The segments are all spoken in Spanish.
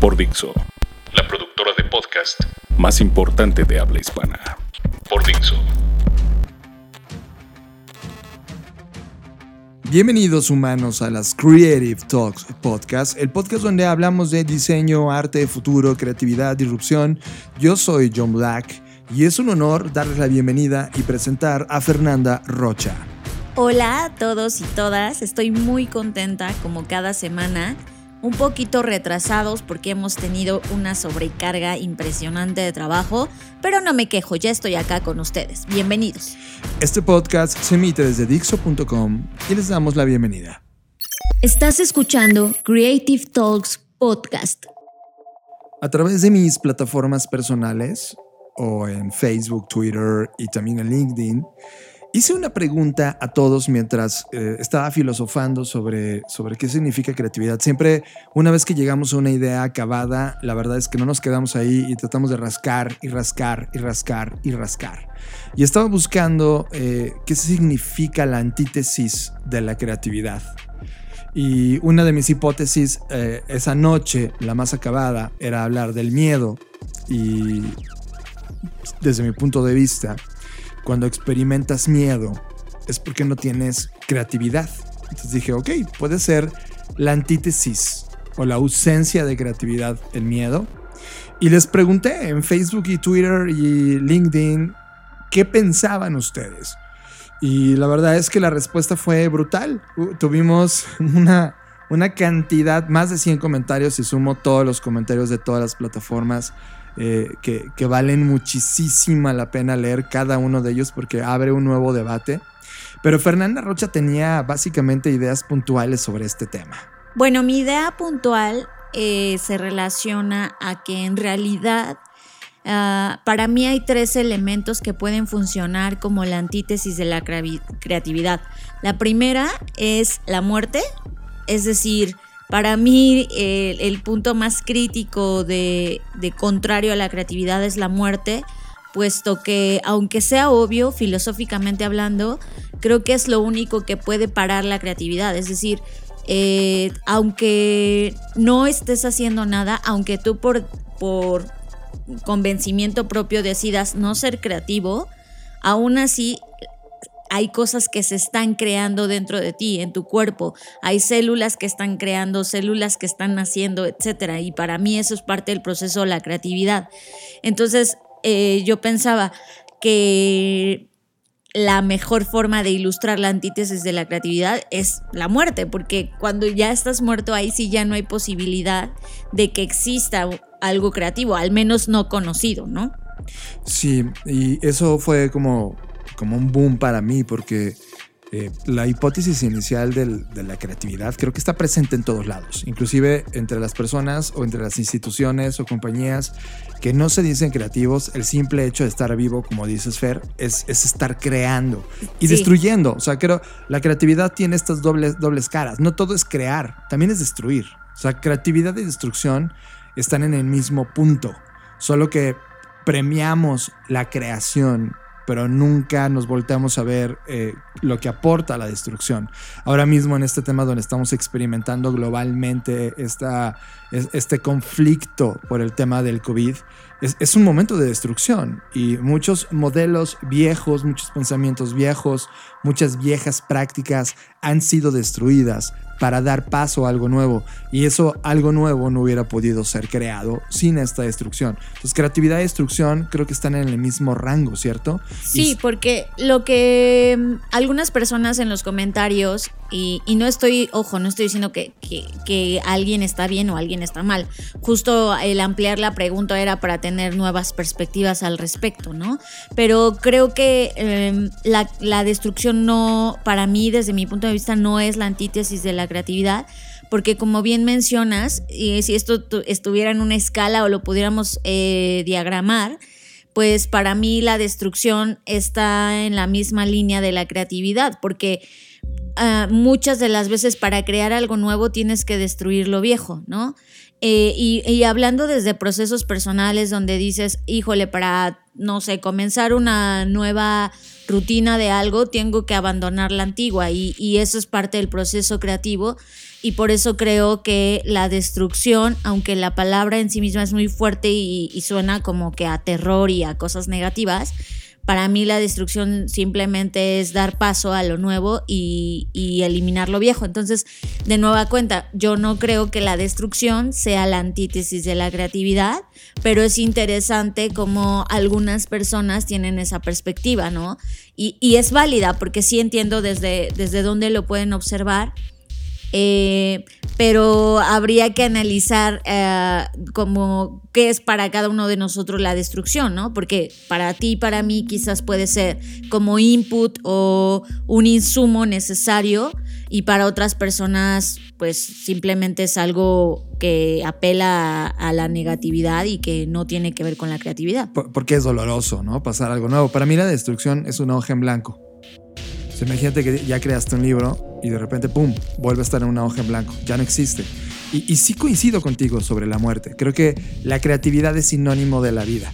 Por Dixo, La productora de podcast más importante de habla hispana. por Dixo. Bienvenidos humanos a las Creative Talks Podcast, el podcast donde hablamos de diseño, arte, futuro, creatividad, disrupción. Yo soy John Black y es un honor darles la bienvenida y presentar a Fernanda Rocha. Hola a todos y todas, estoy muy contenta como cada semana, un poquito retrasados porque hemos tenido una sobrecarga impresionante de trabajo, pero no me quejo, ya estoy acá con ustedes. Bienvenidos. Este podcast se emite desde Dixo.com y les damos la bienvenida. Estás escuchando Creative Talks Podcast. A través de mis plataformas personales o en Facebook, Twitter y también en LinkedIn, hice una pregunta a todos mientras eh, estaba filosofando sobre, sobre qué significa creatividad. Siempre, una vez que llegamos a una idea acabada, la verdad es que no nos quedamos ahí y tratamos de rascar y rascar y rascar y rascar. Y estaba buscando eh, qué significa la antítesis de la creatividad. Y una de mis hipótesis eh, esa noche, la más acabada, era hablar del miedo. Y desde mi punto de vista, cuando experimentas miedo es porque no tienes creatividad. Entonces dije, ok, puede ser la antítesis o la ausencia de creatividad el miedo. Y les pregunté en Facebook y Twitter y LinkedIn qué pensaban ustedes. Y la verdad es que la respuesta fue brutal. Uh, tuvimos una, una cantidad, más de 100 comentarios, y sumo todos los comentarios de todas las plataformas, eh, que, valen muchísima la pena leer cada uno de ellos porque abre un nuevo debate. Pero Fernanda Rocha tenía básicamente ideas puntuales sobre este tema. Bueno, mi idea puntual eh, se relaciona a que en realidad ah, para mí hay tres elementos que pueden funcionar como la antítesis de la creatividad. La primera es la muerte, es decir, para mí el punto más crítico de, de contrario a la creatividad es la muerte, puesto que aunque sea obvio, filosóficamente hablando, creo que es lo único que puede parar la creatividad. Es decir, eh, aunque no estés haciendo nada, aunque tú por, por convencimiento propio decidas no ser creativo, aún así hay cosas que se están creando dentro de ti, en tu cuerpo. Hay células que están creando, células que están naciendo, etcétera. Y para mí eso es parte del proceso de la creatividad. Entonces, eh, yo pensaba que la mejor forma de ilustrar la antítesis de la creatividad es la muerte, porque cuando ya estás muerto ahí sí ya no hay posibilidad de que exista algo creativo, al menos no conocido, ¿no? Sí, y eso fue como, como un boom para mí porque eh, la hipótesis inicial del- de la creatividad creo que está presente en todos lados, inclusive entre las personas o entre las instituciones o compañías que no se dicen creativos, el simple hecho de estar vivo, como dices Fer, es, es estar creando y Sí. destruyendo. O sea, creo la creatividad tiene estas dobles, dobles caras. No todo es crear, también es destruir. O sea, creatividad y destrucción están en el mismo punto, solo que premiamos la creación, pero nunca nos volteamos a ver eh, lo que aporta la destrucción. Ahora mismo en este tema donde estamos experimentando globalmente esta, es- este conflicto por el tema del COVID, es, es un momento de destrucción y muchos modelos viejos, muchos pensamientos viejos, muchas viejas prácticas han sido destruidas para dar paso a algo nuevo y eso algo nuevo no hubiera podido ser creado sin esta destrucción. Entonces creatividad y destrucción creo que están en el mismo rango, ¿cierto? Sí, Y- porque lo que mm, algunas personas en los comentarios, y, y no estoy, ojo, no estoy diciendo que, que- que alguien está bien o alguien está mal, justo el ampliar la pregunta era para tener nuevas perspectivas al respecto, ¿no? Pero creo que eh, la, la destrucción no, para mí, desde mi punto de vista, no es la antítesis de la creatividad, porque como bien mencionas, y si esto estuviera en una escala o lo pudiéramos eh, diagramar, pues para mí la destrucción está en la misma línea de la creatividad, porque uh, muchas de las veces para crear algo nuevo tienes que destruir lo viejo, ¿no? Eh, y, y, hablando desde procesos personales donde dices, híjole, para, no sé, comenzar una nueva rutina de algo, tengo que abandonar la antigua y, y eso es parte del proceso creativo. Y por eso creo que la destrucción, aunque la palabra en sí misma es muy fuerte y, y suena como que a terror y a cosas negativas, para mí la destrucción simplemente es dar paso a lo nuevo y, eliminar lo viejo. Entonces, de nueva cuenta, yo no creo que la destrucción sea la antítesis de la creatividad, pero es interesante como algunas personas tienen esa perspectiva, ¿no? Y, y es válida porque sí entiendo desde, desde dónde lo pueden observar eh, pero habría que analizar eh, como qué es para cada uno de nosotros la destrucción, ¿no? Porque para ti y para mí quizás puede ser como input o un insumo necesario y para otras personas pues simplemente es algo que apela a, a la negatividad y que no tiene que ver con la creatividad. Porque es doloroso, ¿no? Pasar algo nuevo. Para mí la destrucción es una hoja en blanco. O sea, imagínate que ya creaste un libro y de repente, ¡pum!, vuelve a estar en una hoja en blanco. Ya no existe. Y, y sí coincido contigo sobre la muerte. Creo que la creatividad es sinónimo de la vida.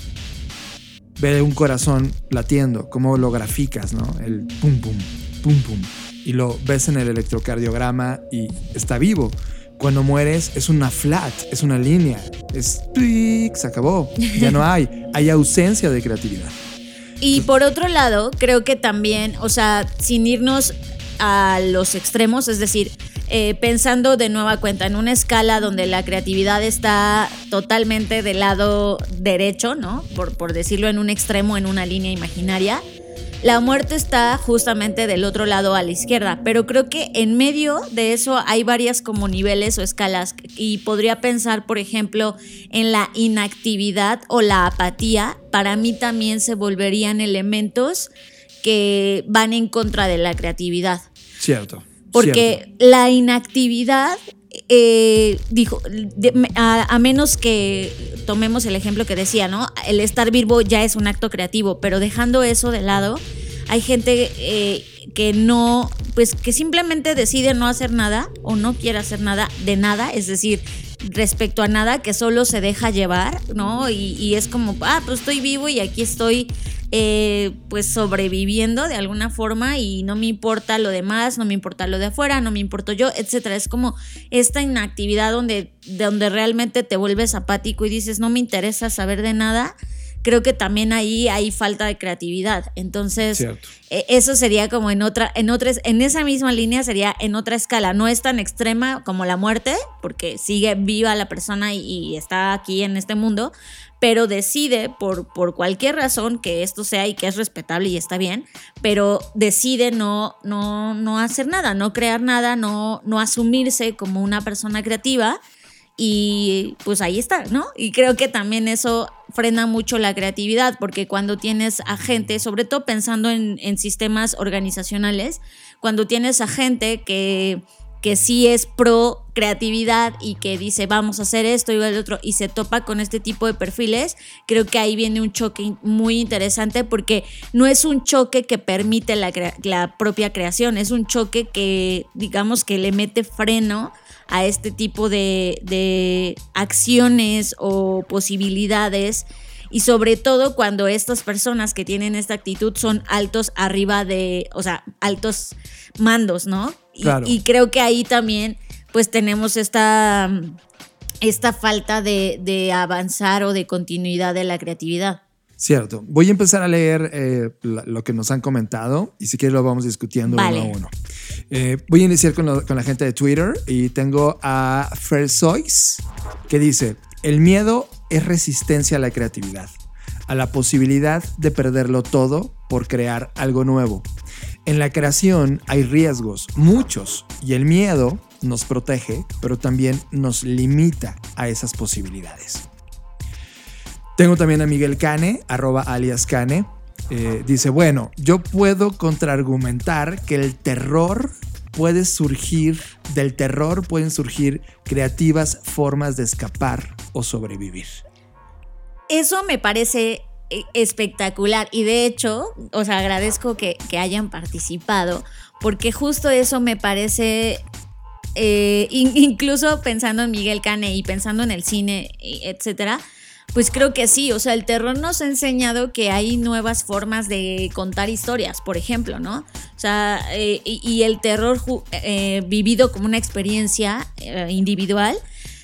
Ve un corazón latiendo, cómo lo graficas, ¿no? El pum, pum, pum, pum. Y lo ves en el electrocardiograma y está vivo. Cuando mueres es una flat, es una línea, es se acabó, ya no hay, hay ausencia de creatividad. Y por otro lado, creo que también, o sea, sin irnos a los extremos, es decir, eh, pensando de nueva cuenta en una escala donde la creatividad está totalmente del lado derecho, ¿no? Por, por decirlo en un extremo, en una línea imaginaria. La muerte está justamente del otro lado a la izquierda, pero creo que en medio de eso hay varias como niveles o escalas y podría pensar, por ejemplo, en la inactividad o la apatía. Para mí también se volverían elementos que van en contra de la creatividad. Cierto. Porque cierto. la inactividad eh, dijo, de, a, a, menos que tomemos el ejemplo que decía, ¿no? El estar vivo ya es un acto creativo, pero dejando eso de lado, hay gente eh, que no, pues que simplemente decide no hacer nada o no quiere hacer nada de nada, es decir, respecto a nada, que solo se deja llevar, ¿no? Y, y es como, ah, pues estoy vivo y aquí estoy eh, pues sobreviviendo de alguna forma y no me importa lo demás, no me importa lo de afuera, no me importo yo, etcétera. Es como esta inactividad donde, donde realmente te vuelves apático y dices, no me interesa saber de nada. Creo que también ahí hay falta de creatividad. Entonces, Cierto. eso sería como en otra, en otras, en esa misma línea sería en otra escala. No es tan extrema como la muerte, porque sigue viva la persona y, y está aquí en este mundo, pero decide por, por cualquier razón que esto sea y que es respetable y está bien, pero decide no, no, no hacer nada, no crear nada, no, no asumirse como una persona creativa. Y pues ahí está, ¿no? Y creo que también eso frena mucho la creatividad, porque cuando tienes a gente, sobre todo pensando en, sistemas organizacionales, cuando tienes a gente que que sí es pro creatividad y que dice vamos a hacer esto y el otro y se topa con este tipo de perfiles, creo que ahí viene un choque muy interesante porque no es un choque que permite la, la propia creación, es un choque que digamos que le mete freno a este tipo de, de acciones o posibilidades y sobre todo cuando estas personas que tienen esta actitud son altos arriba de, o sea, altos mandos, ¿no? Y, Claro. y creo que ahí también pues tenemos esta, esta falta de, de avanzar o de continuidad de la creatividad. Cierto. Voy a empezar a leer eh, lo que nos han comentado y si quieres lo vamos discutiendo Vale. uno a uno. Eh, voy a iniciar con, la gente de Twitter y tengo a Fersois que dice, el miedo es resistencia a la creatividad, a la posibilidad de perderlo todo por crear algo nuevo. En la creación hay riesgos, muchos, y el miedo nos protege, pero también nos limita a esas posibilidades. Tengo también a Miguel Cane, arroba alias Cane. Eh, dice, bueno, yo puedo contraargumentar que el terror puede surgir, del terror pueden surgir creativas formas de escapar o sobrevivir. Eso me parece eh, espectacular y de hecho, os agradezco que, hayan participado porque justo eso me parece eh, incluso pensando en Miguel Cane y pensando en el cine, etcétera, pues creo que sí, o sea, el terror nos ha enseñado que hay nuevas formas de contar historias, por ejemplo, ¿no? O sea, eh, y, el terror eh, vivido como una experiencia individual,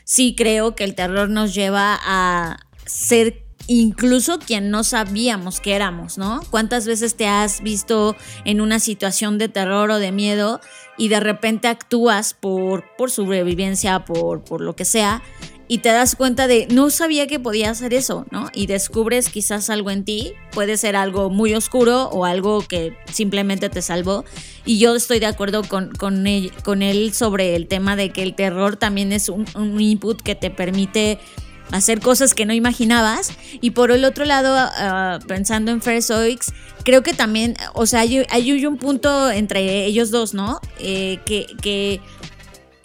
sí creo que el terror nos lleva a ser incluso quien no sabíamos que éramos, ¿no? ¿Cuántas veces te has visto en una situación de terror o de miedo y de repente actúas por, por sobrevivencia, por, por lo que sea, y te das cuenta de no sabía que podía hacer eso, ¿no? Y descubres quizás algo en ti, puede ser algo muy oscuro o algo que simplemente te salvó. Y yo estoy de acuerdo con, con, él, con él sobre el tema de que el terror también es un, un input que te permite hacer cosas que no imaginabas. Y por el otro lado, ah, pensando en Oaks, creo que también, o sea, hay, hay un punto entre ellos dos, ¿no? Eh, que, que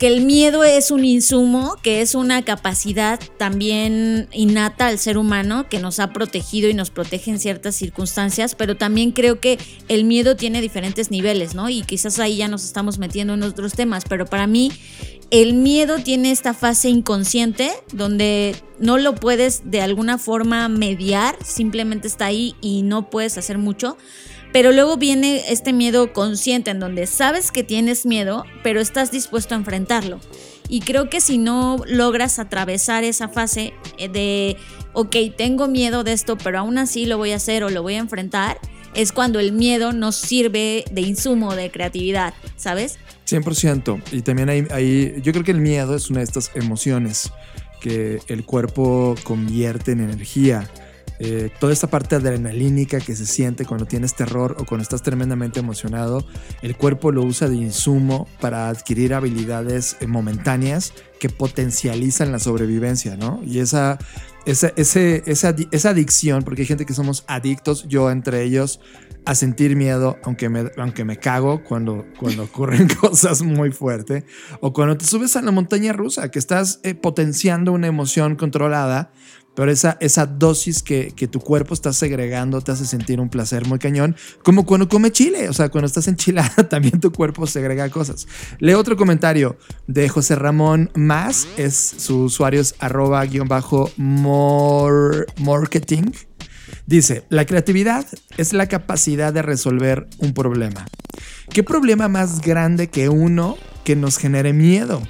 que el miedo es un insumo, que es una capacidad también innata al ser humano que nos ha protegido y nos protege en ciertas circunstancias, pero también creo que el miedo tiene diferentes niveles, ¿no? Y quizás ahí ya nos estamos metiendo en otros temas, pero para mí el miedo tiene esta fase inconsciente donde no lo puedes de alguna forma mediar, simplemente está ahí y no puedes hacer mucho. Pero luego viene este miedo consciente en donde sabes que tienes miedo, pero estás dispuesto a enfrentarlo. Y creo que si no logras atravesar esa fase eh, de, ok, tengo miedo de esto, pero aún así lo voy a hacer o lo voy a enfrentar, es cuando el miedo nos sirve de insumo de creatividad, ¿sabes? 100%. Y también hay, hay, yo creo que el miedo es una de estas emociones que el cuerpo convierte en energía eh, toda esta parte adrenalínica que se siente cuando tienes terror o cuando estás tremendamente emocionado, el cuerpo lo usa de insumo para adquirir habilidades eh, momentáneas que potencializan la sobrevivencia, ¿no? Y esa, esa, esa, esa adicción, porque hay gente que somos adictos, yo entre ellos, a sentir miedo, aunque me, aunque me cago cuando, cuando ocurren cosas muy fuertes, o cuando te subes a la montaña rusa, que estás eh, potenciando una emoción controlada pero esa, esa dosis que, que, tu cuerpo está segregando te hace sentir un placer muy cañón, como cuando come chile, o sea, cuando estás enchilada también tu cuerpo segrega cosas. Leo otro comentario de José Ramón Más, es su usuario es arroba guion bajo marketing. Dice, la creatividad es la capacidad de resolver un problema. ¿Qué problema más grande que uno que nos genere miedo?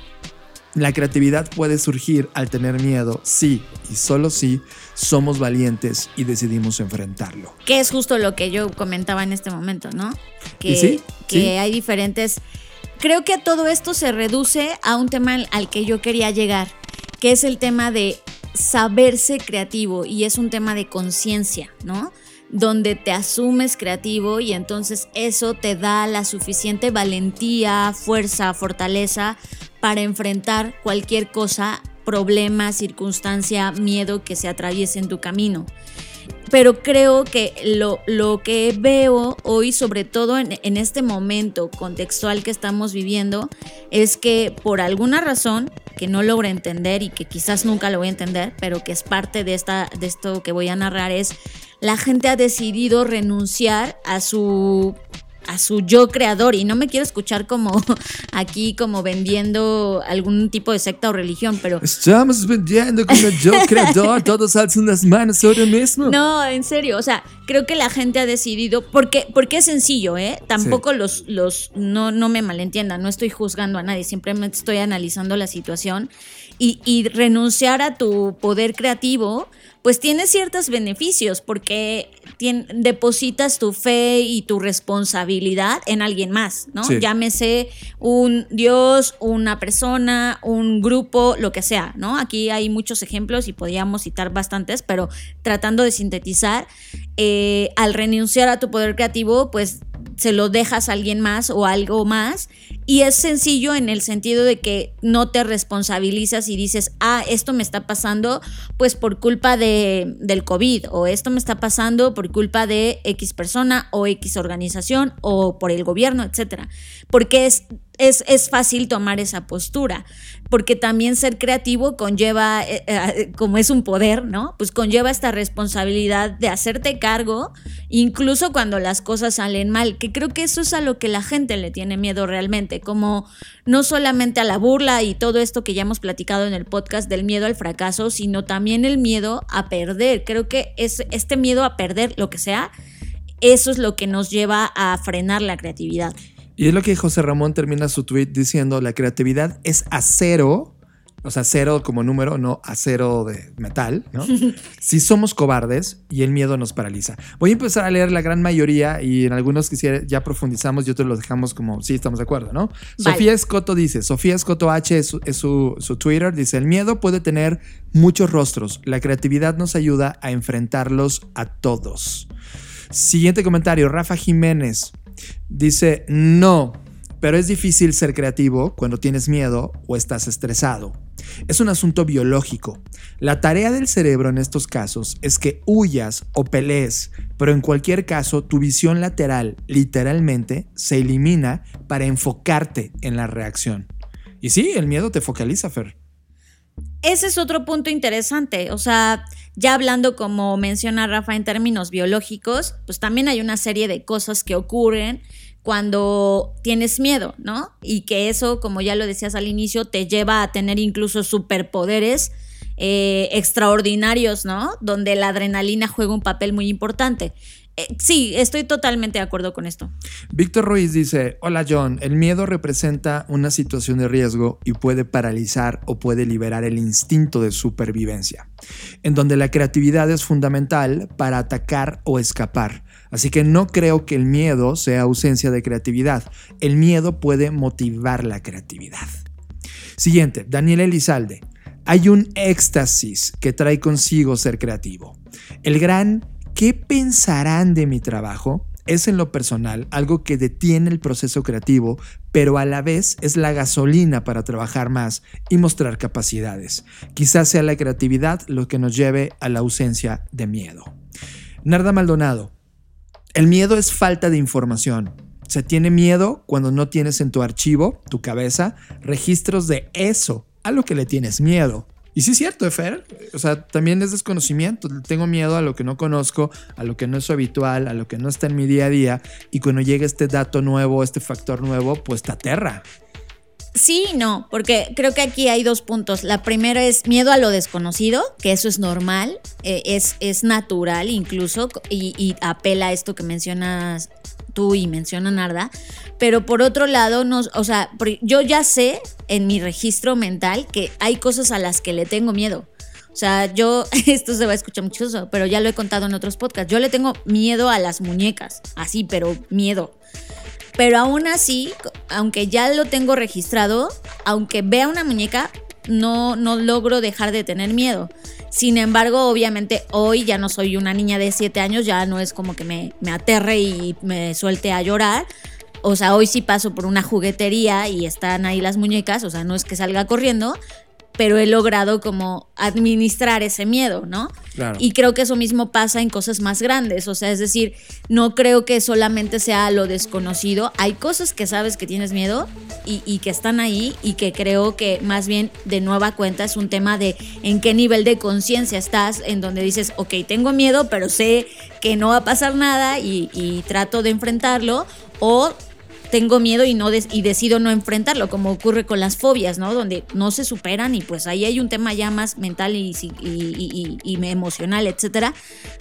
La creatividad puede surgir al tener miedo, sí, y solo si somos valientes y decidimos enfrentarlo. Que es justo lo que yo comentaba en este momento, ¿no? Que, que hay diferentes... Creo que todo esto se reduce a un tema al que yo quería llegar, que es el tema de saberse creativo y es un tema de conciencia, ¿no? Donde te asumes creativo y entonces eso te da la suficiente valentía, fuerza, fortaleza para enfrentar cualquier cosa, problema, circunstancia, miedo que se atraviese en tu camino. Pero creo que lo, lo que veo hoy, sobre todo en, en este momento contextual que estamos viviendo, es que por alguna razón que no logro entender y que quizás nunca lo voy a entender, pero que es parte de, esta, de esto que voy a narrar, es la gente ha decidido renunciar a su a su yo creador y no me quiero escuchar como aquí como vendiendo algún tipo de secta o religión, pero estamos vendiendo como yo creador, todos alzan las manos ahora mismo. No, en serio, o sea, creo que la gente ha decidido porque porque es sencillo, ¿eh? Tampoco los los no no me malentiendan, no estoy juzgando a nadie, simplemente estoy analizando la situación y, y renunciar a tu poder creativo pues tiene ciertos beneficios porque depositas tu fe y tu responsabilidad en alguien más, ¿no? Llámese un Dios, una persona, un grupo, lo que sea, ¿no? Aquí hay muchos ejemplos y podríamos citar bastantes, pero tratando de sintetizar, eh, al renunciar a tu poder creativo, pues se lo dejas a alguien más o algo más. Y es sencillo en el sentido de que no te responsabilizas y dices, ah, esto me está pasando pues por culpa de, del COVID o esto me está pasando por culpa de X persona o X organización o por el gobierno, etcétera. Porque es es, es, fácil tomar esa postura, porque también ser creativo conlleva, eh, eh, como es un poder, ¿no? Pues conlleva esta responsabilidad de hacerte cargo, incluso cuando las cosas salen mal, que creo que eso es a lo que la gente le tiene miedo realmente, como no solamente a la burla y todo esto que ya hemos platicado en el podcast del miedo al fracaso, sino también el miedo a perder. Creo que es este miedo a perder lo que sea, eso es lo que nos lleva a frenar la creatividad. Y es lo que José Ramón termina su tweet diciendo, la creatividad es acero, o sea, cero como número, no acero de metal, ¿no? si somos cobardes y el miedo nos paraliza. Voy a empezar a leer la gran mayoría y en algunos que ya profundizamos y otros los dejamos como, sí, estamos de acuerdo, ¿no? Sofía Escoto dice, Sofía Escoto H es, su, su Twitter, dice, el miedo puede tener muchos rostros, la creatividad nos ayuda a enfrentarlos a todos. Siguiente comentario, Rafa Jiménez. Dice, no, pero es difícil ser creativo cuando tienes miedo o estás estresado. Es un asunto biológico. La tarea del cerebro en estos casos es que huyas o pelees, pero en cualquier caso tu visión lateral literalmente se elimina para enfocarte en la reacción. Y sí, el miedo te focaliza, Fer. Ese es otro punto interesante. O sea, ya hablando como menciona Rafa en términos biológicos, pues también hay una serie de cosas que ocurren cuando tienes miedo, ¿no? Y que eso, como ya lo decías al inicio, te lleva a tener incluso superpoderes eh, extraordinarios, ¿no? Donde la adrenalina juega un papel muy importante. Eh, sí, estoy totalmente de acuerdo con esto. Víctor Ruiz dice, hola John, el miedo representa una situación de riesgo y puede paralizar o puede liberar el instinto de supervivencia, en donde la creatividad es fundamental para atacar o escapar. Así que no creo que el miedo sea ausencia de creatividad. El miedo puede motivar la creatividad. Siguiente, Daniel Elizalde. Hay un éxtasis que trae consigo ser creativo. El gran ¿Qué pensarán de mi trabajo? Es en lo personal algo que detiene el proceso creativo, pero a la vez es la gasolina para trabajar más y mostrar capacidades. Quizás sea la creatividad lo que nos lleve a la ausencia de miedo. Narda Maldonado. El miedo es falta de información. Se tiene miedo cuando no tienes en tu archivo, tu cabeza, registros de eso a lo que le tienes miedo. Y sí es cierto, Fer. O sea, también es desconocimiento. Tengo miedo a lo que no conozco, a lo que no es habitual, a lo que no está en mi día a día. Y cuando llega este dato nuevo, este factor nuevo, pues te aterra. Sí, no, porque creo que aquí hay dos puntos. La primera es miedo a lo desconocido, que eso es normal, eh, es, es natural incluso, y, y apela a esto que mencionas tú y menciona Narda, pero por otro lado, no, o sea, yo ya sé en mi registro mental que hay cosas a las que le tengo miedo. O sea, yo, esto se va a escuchar mucho, pero ya lo he contado en otros podcasts. Yo le tengo miedo a las muñecas, así, pero miedo. Pero aún así, aunque ya lo tengo registrado, aunque vea una muñeca, no, no logro dejar de tener miedo. Sin embargo, obviamente hoy ya no soy una niña de 7 años, ya no es como que me, me aterre y me suelte a llorar. O sea, hoy sí paso por una juguetería y están ahí las muñecas, o sea, no es que salga corriendo, pero he logrado como administrar ese miedo, ¿no? Y creo que eso mismo pasa en cosas más grandes, o sea, es decir, no creo que solamente sea lo desconocido, hay cosas que sabes que tienes miedo y, que están ahí y que creo que más bien de nueva cuenta es un tema de en qué nivel de conciencia estás, en donde dices, ok, tengo miedo, pero sé que no va a pasar nada y, y trato de enfrentarlo, o tengo miedo y, no y decido no enfrentarlo, como ocurre con las fobias, ¿no? Donde no se superan y pues ahí hay un tema ya más mental y, y, emocional, etcétera.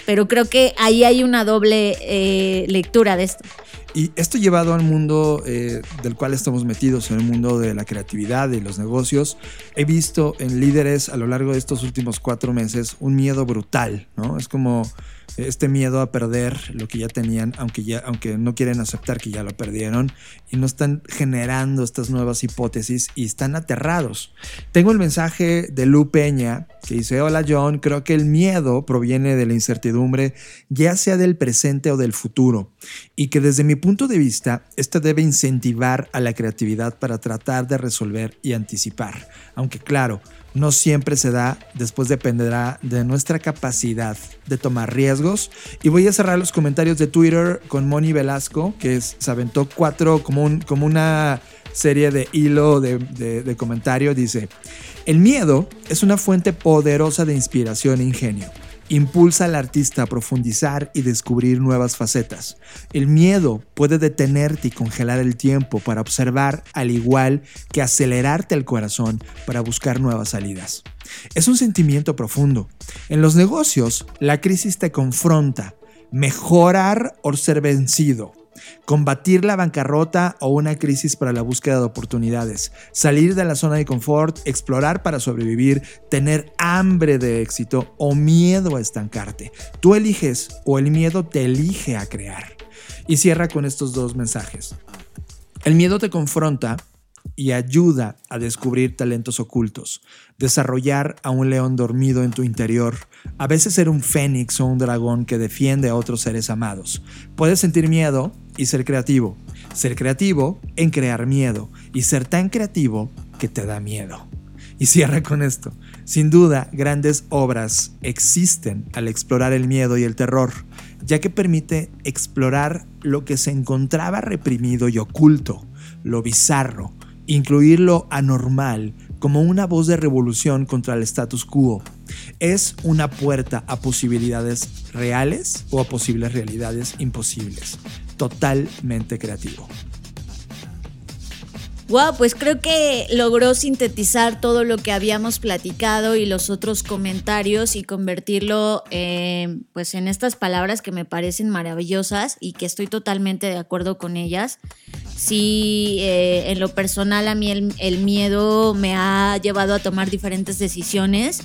Pero creo que ahí hay una doble eh, lectura de esto. Y esto llevado al mundo eh, del cual estamos metidos, en el mundo de la creatividad y los negocios, he visto en líderes a lo largo de estos últimos cuatro meses un miedo brutal, ¿no? Es como este miedo a perder lo que ya tenían, aunque, ya, aunque no quieren aceptar que ya lo perdieron, y no están generando estas nuevas hipótesis y están aterrados. Tengo el mensaje de Lu Peña que dice, hola John, creo que el miedo proviene de la incertidumbre, ya sea del presente o del futuro, y que desde mi punto de vista, esto debe incentivar a la creatividad para tratar de resolver y anticipar, aunque claro, no siempre se da, después dependerá de nuestra capacidad de tomar riesgos. Y voy a cerrar los comentarios de Twitter con Moni Velasco, que se aventó cuatro como, un, como una serie de hilo de, de comentario, dice, el miedo es una fuente poderosa de inspiración e ingenio. Impulsa al artista a profundizar y descubrir nuevas facetas. El miedo puede detenerte y congelar el tiempo para observar, al igual que acelerarte el corazón para buscar nuevas salidas. Es un sentimiento profundo. En los negocios, la crisis te confronta. Mejorar o ser vencido combatir la bancarrota o una crisis para la búsqueda de oportunidades, salir de la zona de confort, explorar para sobrevivir, tener hambre de éxito o miedo a estancarte. Tú eliges o el miedo te elige a crear. Y cierra con estos dos mensajes. El miedo te confronta y ayuda a descubrir talentos ocultos, desarrollar a un león dormido en tu interior, a veces ser un fénix o un dragón que defiende a otros seres amados. Puedes sentir miedo y ser creativo, ser creativo en crear miedo y ser tan creativo que te da miedo. Y cierra con esto. Sin duda, grandes obras existen al explorar el miedo y el terror, ya que permite explorar lo que se encontraba reprimido y oculto, lo bizarro, incluir lo anormal como una voz de revolución contra el status quo. Es una puerta a posibilidades reales o a posibles realidades imposibles. Totalmente creativo. Wow, pues creo que logró sintetizar todo lo que habíamos platicado y los otros comentarios y convertirlo eh, pues en estas palabras que me parecen maravillosas y que estoy totalmente de acuerdo con ellas. Sí, eh, en lo personal a mí el, el miedo me ha llevado a tomar diferentes decisiones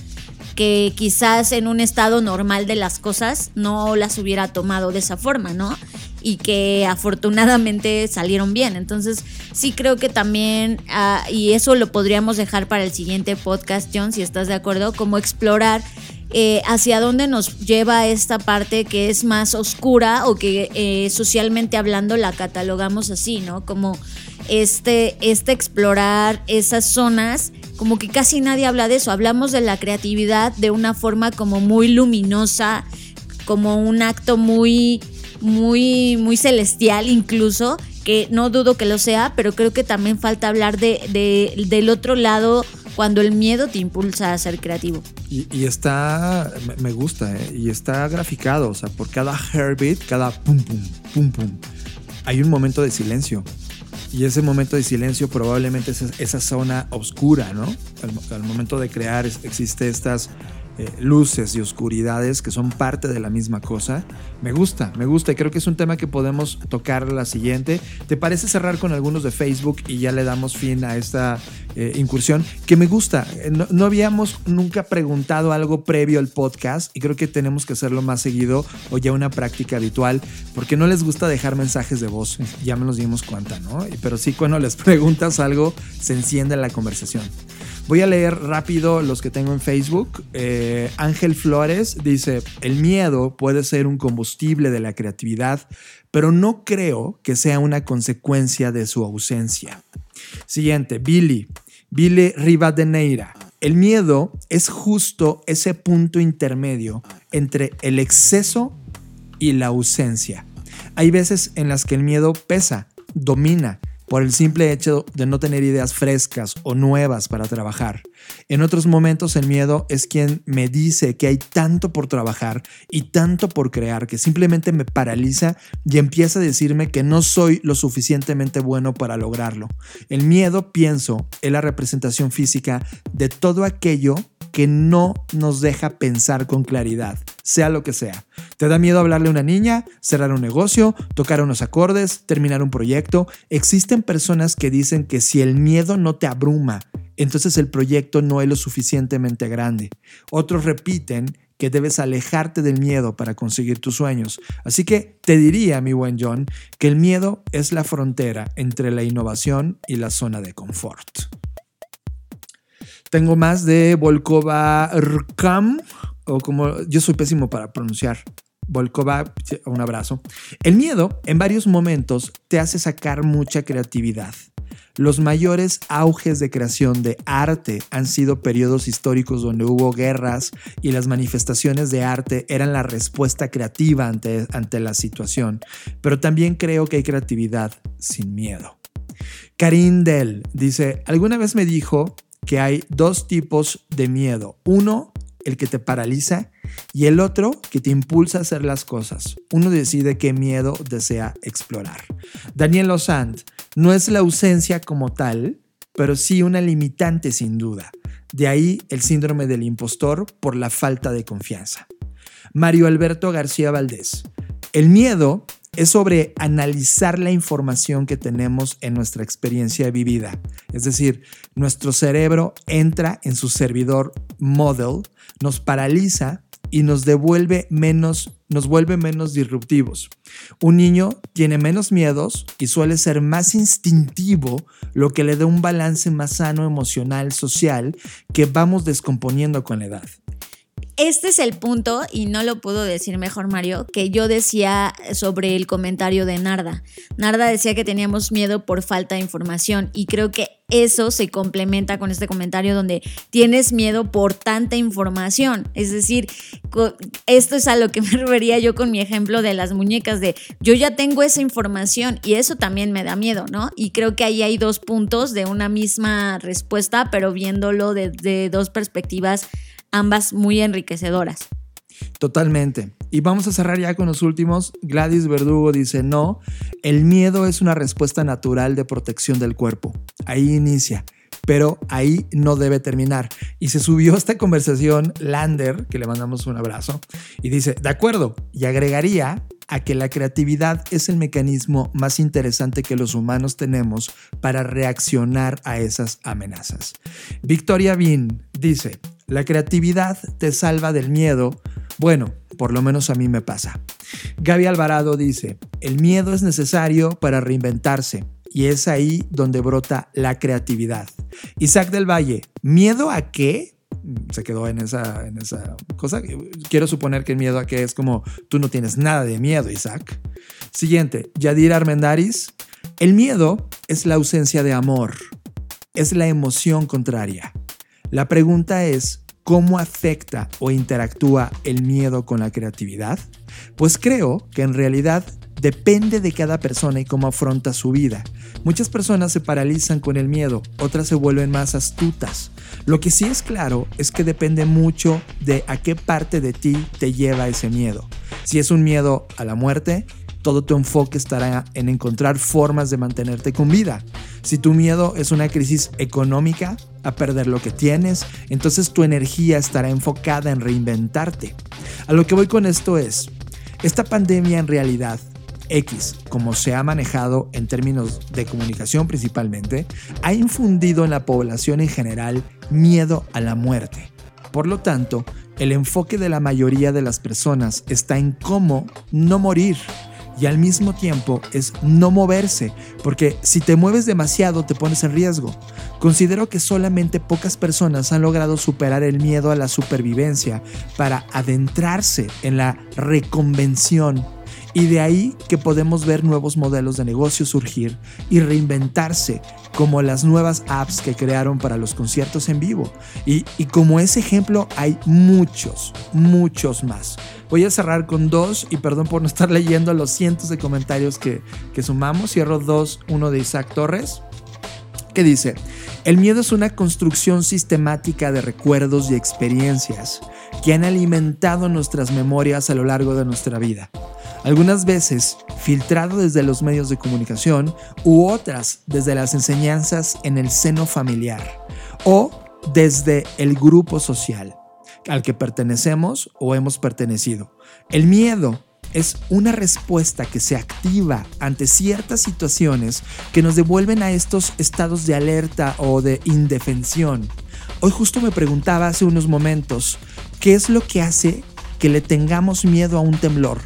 que quizás en un estado normal de las cosas no las hubiera tomado de esa forma, ¿no? y que afortunadamente salieron bien. Entonces sí creo que también, ah, y eso lo podríamos dejar para el siguiente podcast, John, si estás de acuerdo, como explorar eh, hacia dónde nos lleva esta parte que es más oscura o que eh, socialmente hablando la catalogamos así, ¿no? Como este, este explorar esas zonas, como que casi nadie habla de eso, hablamos de la creatividad de una forma como muy luminosa, como un acto muy muy, muy celestial incluso, que no dudo que lo sea, pero creo que también falta hablar de, del otro lado cuando el miedo te impulsa a ser creativo. Y, está, me gusta, ¿eh? y está graficado, o sea, por cada heartbeat, cada pum, pum, pum, pum, hay un momento de silencio. Y ese momento de silencio probablemente es esa zona oscura, ¿no? Al, momento de crear existe estas eh, luces y oscuridades que son parte de la misma cosa. Me gusta, me gusta y creo que es un tema que podemos tocar la siguiente. ¿Te parece cerrar con algunos de Facebook y ya le damos fin a esta eh, incursión? Que me gusta. Eh, no, habíamos nunca preguntado algo previo al podcast y creo que tenemos que hacerlo más seguido o ya una práctica habitual porque no les gusta dejar mensajes de voz. Ya me nos dimos cuenta, ¿no? Pero sí cuando les preguntas algo se enciende la conversación. Voy a leer rápido los que tengo en Facebook. Eh, Ángel Flores dice, el miedo puede ser un combustible de la creatividad, pero no creo que sea una consecuencia de su ausencia. Siguiente, Billy. Billy Rivadeneira. El miedo es justo ese punto intermedio entre el exceso y la ausencia. Hay veces en las que el miedo pesa, domina, por el simple hecho de no tener ideas frescas o nuevas para trabajar. En otros momentos el miedo es quien me dice que hay tanto por trabajar y tanto por crear que simplemente me paraliza y empieza a decirme que no soy lo suficientemente bueno para lograrlo. El miedo, pienso, es la representación física de todo aquello que no nos deja pensar con claridad, sea lo que sea. ¿Te da miedo hablarle a una niña, cerrar un negocio, tocar unos acordes, terminar un proyecto? Existen personas que dicen que si el miedo no te abruma, entonces el proyecto no es lo suficientemente grande. Otros repiten que debes alejarte del miedo para conseguir tus sueños. Así que te diría, mi buen John, que el miedo es la frontera entre la innovación y la zona de confort. Tengo más de Volkova o como yo soy pésimo para pronunciar. Volkova, un abrazo. El miedo en varios momentos te hace sacar mucha creatividad. Los mayores auges de creación de arte han sido periodos históricos donde hubo guerras y las manifestaciones de arte eran la respuesta creativa ante, ante la situación. Pero también creo que hay creatividad sin miedo. Karin Dell dice, alguna vez me dijo que hay dos tipos de miedo. Uno, el que te paraliza y el otro que te impulsa a hacer las cosas. Uno decide qué miedo desea explorar. Daniel Osand, no es la ausencia como tal, pero sí una limitante sin duda. De ahí el síndrome del impostor por la falta de confianza. Mario Alberto García Valdés, el miedo es sobre analizar la información que tenemos en nuestra experiencia vivida. Es decir, nuestro cerebro entra en su servidor model, nos paraliza y nos devuelve menos, nos vuelve menos disruptivos. Un niño tiene menos miedos y suele ser más instintivo, lo que le da un balance más sano emocional, social, que vamos descomponiendo con la edad este es el punto, y no lo puedo decir mejor, Mario, que yo decía sobre el comentario de Narda. Narda decía que teníamos miedo por falta de información, y creo que eso se complementa con este comentario donde tienes miedo por tanta información. Es decir, esto es a lo que me refería yo con mi ejemplo de las muñecas, de yo ya tengo esa información y eso también me da miedo, ¿no? Y creo que ahí hay dos puntos de una misma respuesta, pero viéndolo desde dos perspectivas ambas muy enriquecedoras. Totalmente. Y vamos a cerrar ya con los últimos. Gladys Verdugo dice, no, el miedo es una respuesta natural de protección del cuerpo. Ahí inicia, pero ahí no debe terminar. Y se subió a esta conversación Lander, que le mandamos un abrazo, y dice, de acuerdo, y agregaría a que la creatividad es el mecanismo más interesante que los humanos tenemos para reaccionar a esas amenazas. Victoria Bean dice, la creatividad te salva del miedo. Bueno, por lo menos a mí me pasa. Gaby Alvarado dice, el miedo es necesario para reinventarse y es ahí donde brota la creatividad. Isaac del Valle, ¿miedo a qué? Se quedó en esa, cosa. Quiero suponer que el miedo a qué es como tú no tienes nada de miedo, Isaac. Siguiente, Yadir Armendaris. El miedo es la ausencia de amor, es la emoción contraria. La pregunta es, ¿cómo afecta o interactúa el miedo con la creatividad? Pues creo que en realidad depende de cada persona y cómo afronta su vida. Muchas personas se paralizan con el miedo, otras se vuelven más astutas. Lo que sí es claro es que depende mucho de a qué parte de ti te lleva ese miedo. Si es un miedo a la muerte, todo tu enfoque estará en encontrar formas de mantenerte con vida. Si tu miedo es una crisis económica, a perder lo que tienes, entonces tu energía estará enfocada en reinventarte. A lo que voy con esto es, esta pandemia en realidad X, como se ha manejado en términos de comunicación principalmente, ha infundido en la población en general miedo a la muerte. Por lo tanto, el enfoque de la mayoría de las personas está en cómo no morir y al mismo tiempo es no moverse, porque si te mueves demasiado te pones en riesgo. Considero que solamente pocas personas han logrado superar el miedo a la supervivencia para adentrarse en la reconvención y de ahí que podemos ver nuevos modelos de negocio surgir y reinventarse, como las nuevas apps que crearon para los conciertos en vivo. Y, como ese ejemplo hay muchos, muchos más. Voy a cerrar con dos y perdón por no estar leyendo los cientos de comentarios que, que sumamos. Cierro dos, uno de Isaac Torres dice, el miedo es una construcción sistemática de recuerdos y experiencias que han alimentado nuestras memorias a lo largo de nuestra vida algunas veces filtrado desde los medios de comunicación u otras desde las enseñanzas en el seno familiar o desde el grupo social al que pertenecemos o hemos pertenecido. El miedo es una respuesta que se activa ante ciertas situaciones que nos devuelven a estos estados de alerta o de indefensión. Hoy justo me preguntaba hace unos momentos, ¿qué es lo que hace que le tengamos miedo a un temblor?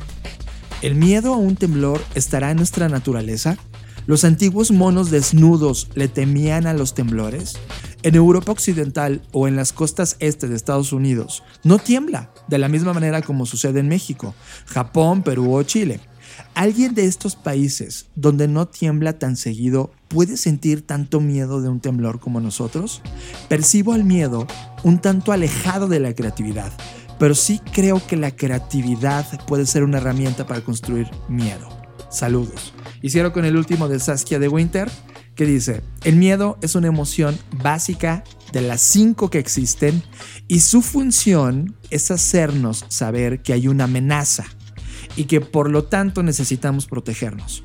¿El miedo a un temblor estará en nuestra naturaleza? ¿Los antiguos monos desnudos le temían a los temblores? En Europa Occidental o en las costas este de Estados Unidos no tiembla, de la misma manera como sucede en México, Japón, Perú o Chile. ¿Alguien de estos países donde no tiembla tan seguido puede sentir tanto miedo de un temblor como nosotros? Percibo al miedo un tanto alejado de la creatividad, pero sí creo que la creatividad puede ser una herramienta para construir miedo. Saludos. Hicieron con el último de Saskia de Winter. Que dice, el miedo es una emoción básica de las cinco que existen y su función es hacernos saber que hay una amenaza y que por lo tanto necesitamos protegernos.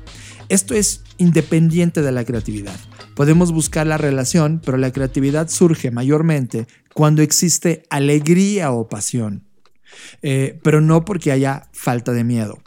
Esto es independiente de la creatividad. Podemos buscar la relación, pero la creatividad surge mayormente cuando existe alegría o pasión, eh, pero no porque haya falta de miedo.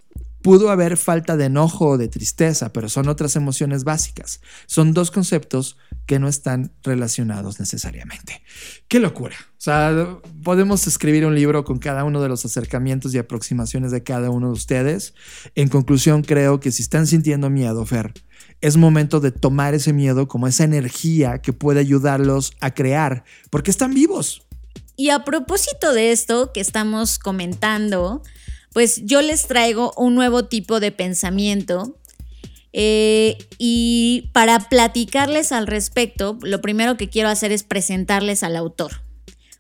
Pudo haber falta de enojo o de tristeza, pero son otras emociones básicas. Son dos conceptos que no están relacionados necesariamente. ¡Qué locura! O sea, podemos escribir un libro con cada uno de los acercamientos y aproximaciones de cada uno de ustedes. En conclusión, creo que si están sintiendo miedo, Fer, es momento de tomar ese miedo como esa energía que puede ayudarlos a crear, porque están vivos. Y a propósito de esto que estamos comentando, pues yo les traigo un nuevo tipo de pensamiento. Eh, y para platicarles al respecto, lo primero que quiero hacer es presentarles al autor,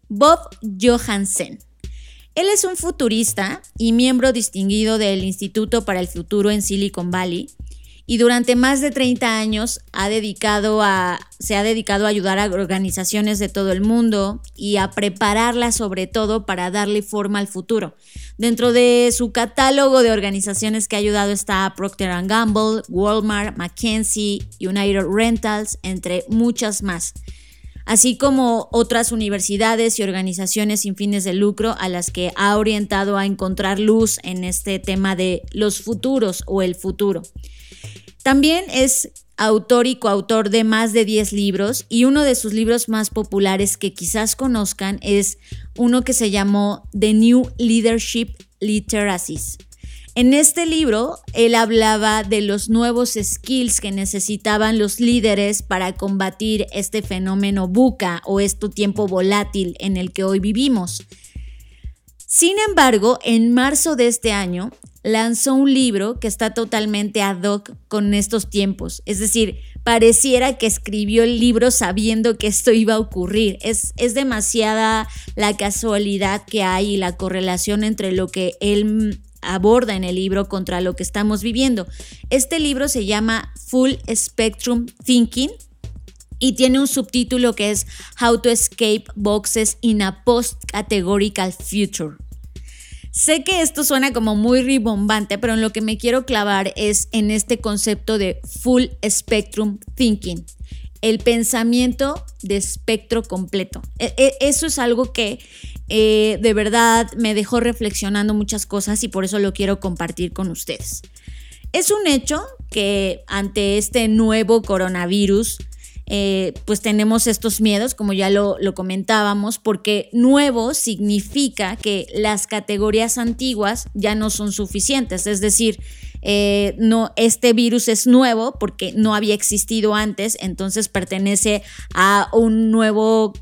Bob Johansen. Él es un futurista y miembro distinguido del Instituto para el Futuro en Silicon Valley y durante más de 30 años ha dedicado a, se ha dedicado a ayudar a organizaciones de todo el mundo y a prepararlas sobre todo para darle forma al futuro. Dentro de su catálogo de organizaciones que ha ayudado está Procter Gamble, Walmart, McKinsey, United Rentals, entre muchas más así como otras universidades y organizaciones sin fines de lucro a las que ha orientado a encontrar luz en este tema de los futuros o el futuro. También es autor y coautor de más de 10 libros y uno de sus libros más populares que quizás conozcan es uno que se llamó The New Leadership Literacies. En este libro, él hablaba de los nuevos skills que necesitaban los líderes para combatir este fenómeno buca o este tiempo volátil en el que hoy vivimos. Sin embargo, en marzo de este año, lanzó un libro que está totalmente ad hoc con estos tiempos. Es decir, pareciera que escribió el libro sabiendo que esto iba a ocurrir. Es, es demasiada la casualidad que hay y la correlación entre lo que él aborda en el libro contra lo que estamos viviendo. Este libro se llama Full Spectrum Thinking y tiene un subtítulo que es How to Escape Boxes in a Post-Categorical Future. Sé que esto suena como muy ribombante, pero en lo que me quiero clavar es en este concepto de full spectrum thinking, el pensamiento de espectro completo. E, e, eso es algo que eh, de verdad me dejó reflexionando muchas cosas y por eso lo quiero compartir con ustedes. Es un hecho que ante este nuevo coronavirus, eh, pues tenemos estos miedos, como ya lo, comentábamos, porque nuevo significa que las categorías antiguas ya no son suficientes, es decir, eh, no, este virus es nuevo porque no había existido antes, entonces pertenece a, un nuevo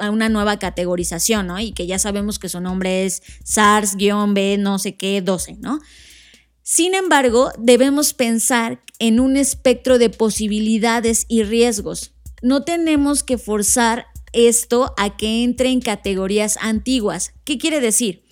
a una nueva categorización, ¿no? Y que ya sabemos que su nombre es SARS-B, no sé qué, 12, ¿no? Sin embargo, debemos pensar en un espectro de posibilidades y riesgos. No tenemos que forzar esto a que entre en categorías antiguas. ¿Qué quiere decir?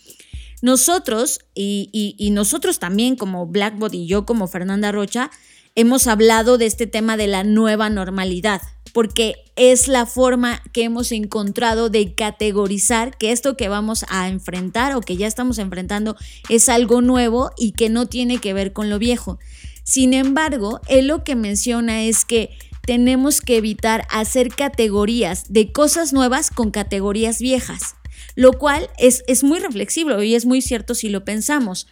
Nosotros, y, nosotros también como Blackbot y yo como Fernanda Rocha, hemos hablado de este tema de la nueva normalidad porque es la forma que hemos encontrado de categorizar que esto que vamos a enfrentar o que ya estamos enfrentando es algo nuevo y que no tiene que ver con lo viejo. Sin embargo, él lo que menciona es que tenemos que evitar hacer categorías de cosas nuevas con categorías viejas, lo cual es, es muy reflexivo y es muy cierto si lo pensamos,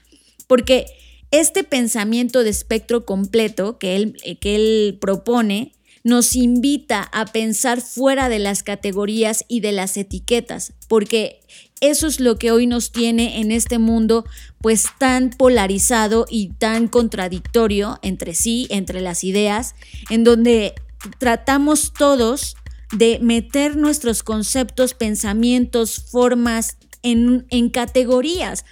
porque este pensamiento de espectro completo que él, que él propone nos invita a pensar fuera de las categorías y de las etiquetas, porque eso es lo que hoy nos tiene en este mundo pues tan polarizado y tan contradictorio entre sí, entre las ideas, en donde tratamos todos de meter nuestros conceptos, pensamientos, formas en, en categorías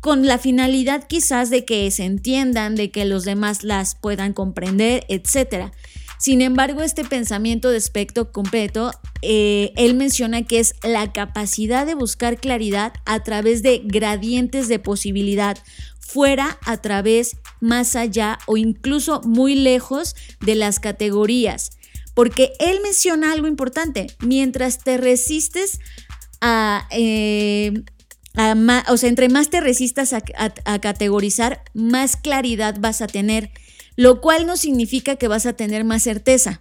con la finalidad quizás de que se entiendan, de que los demás las puedan comprender, etcétera. Sin embargo, este pensamiento de espectro completo, eh, él menciona que es la capacidad de buscar claridad a través de gradientes de posibilidad, fuera, a través, más allá o incluso muy lejos de las categorías porque él menciona algo importante. Mientras te resistes a... eh, o sea, entre más te resistas a categorizar, más claridad vas a tener, lo cual no significa que vas a tener más certeza.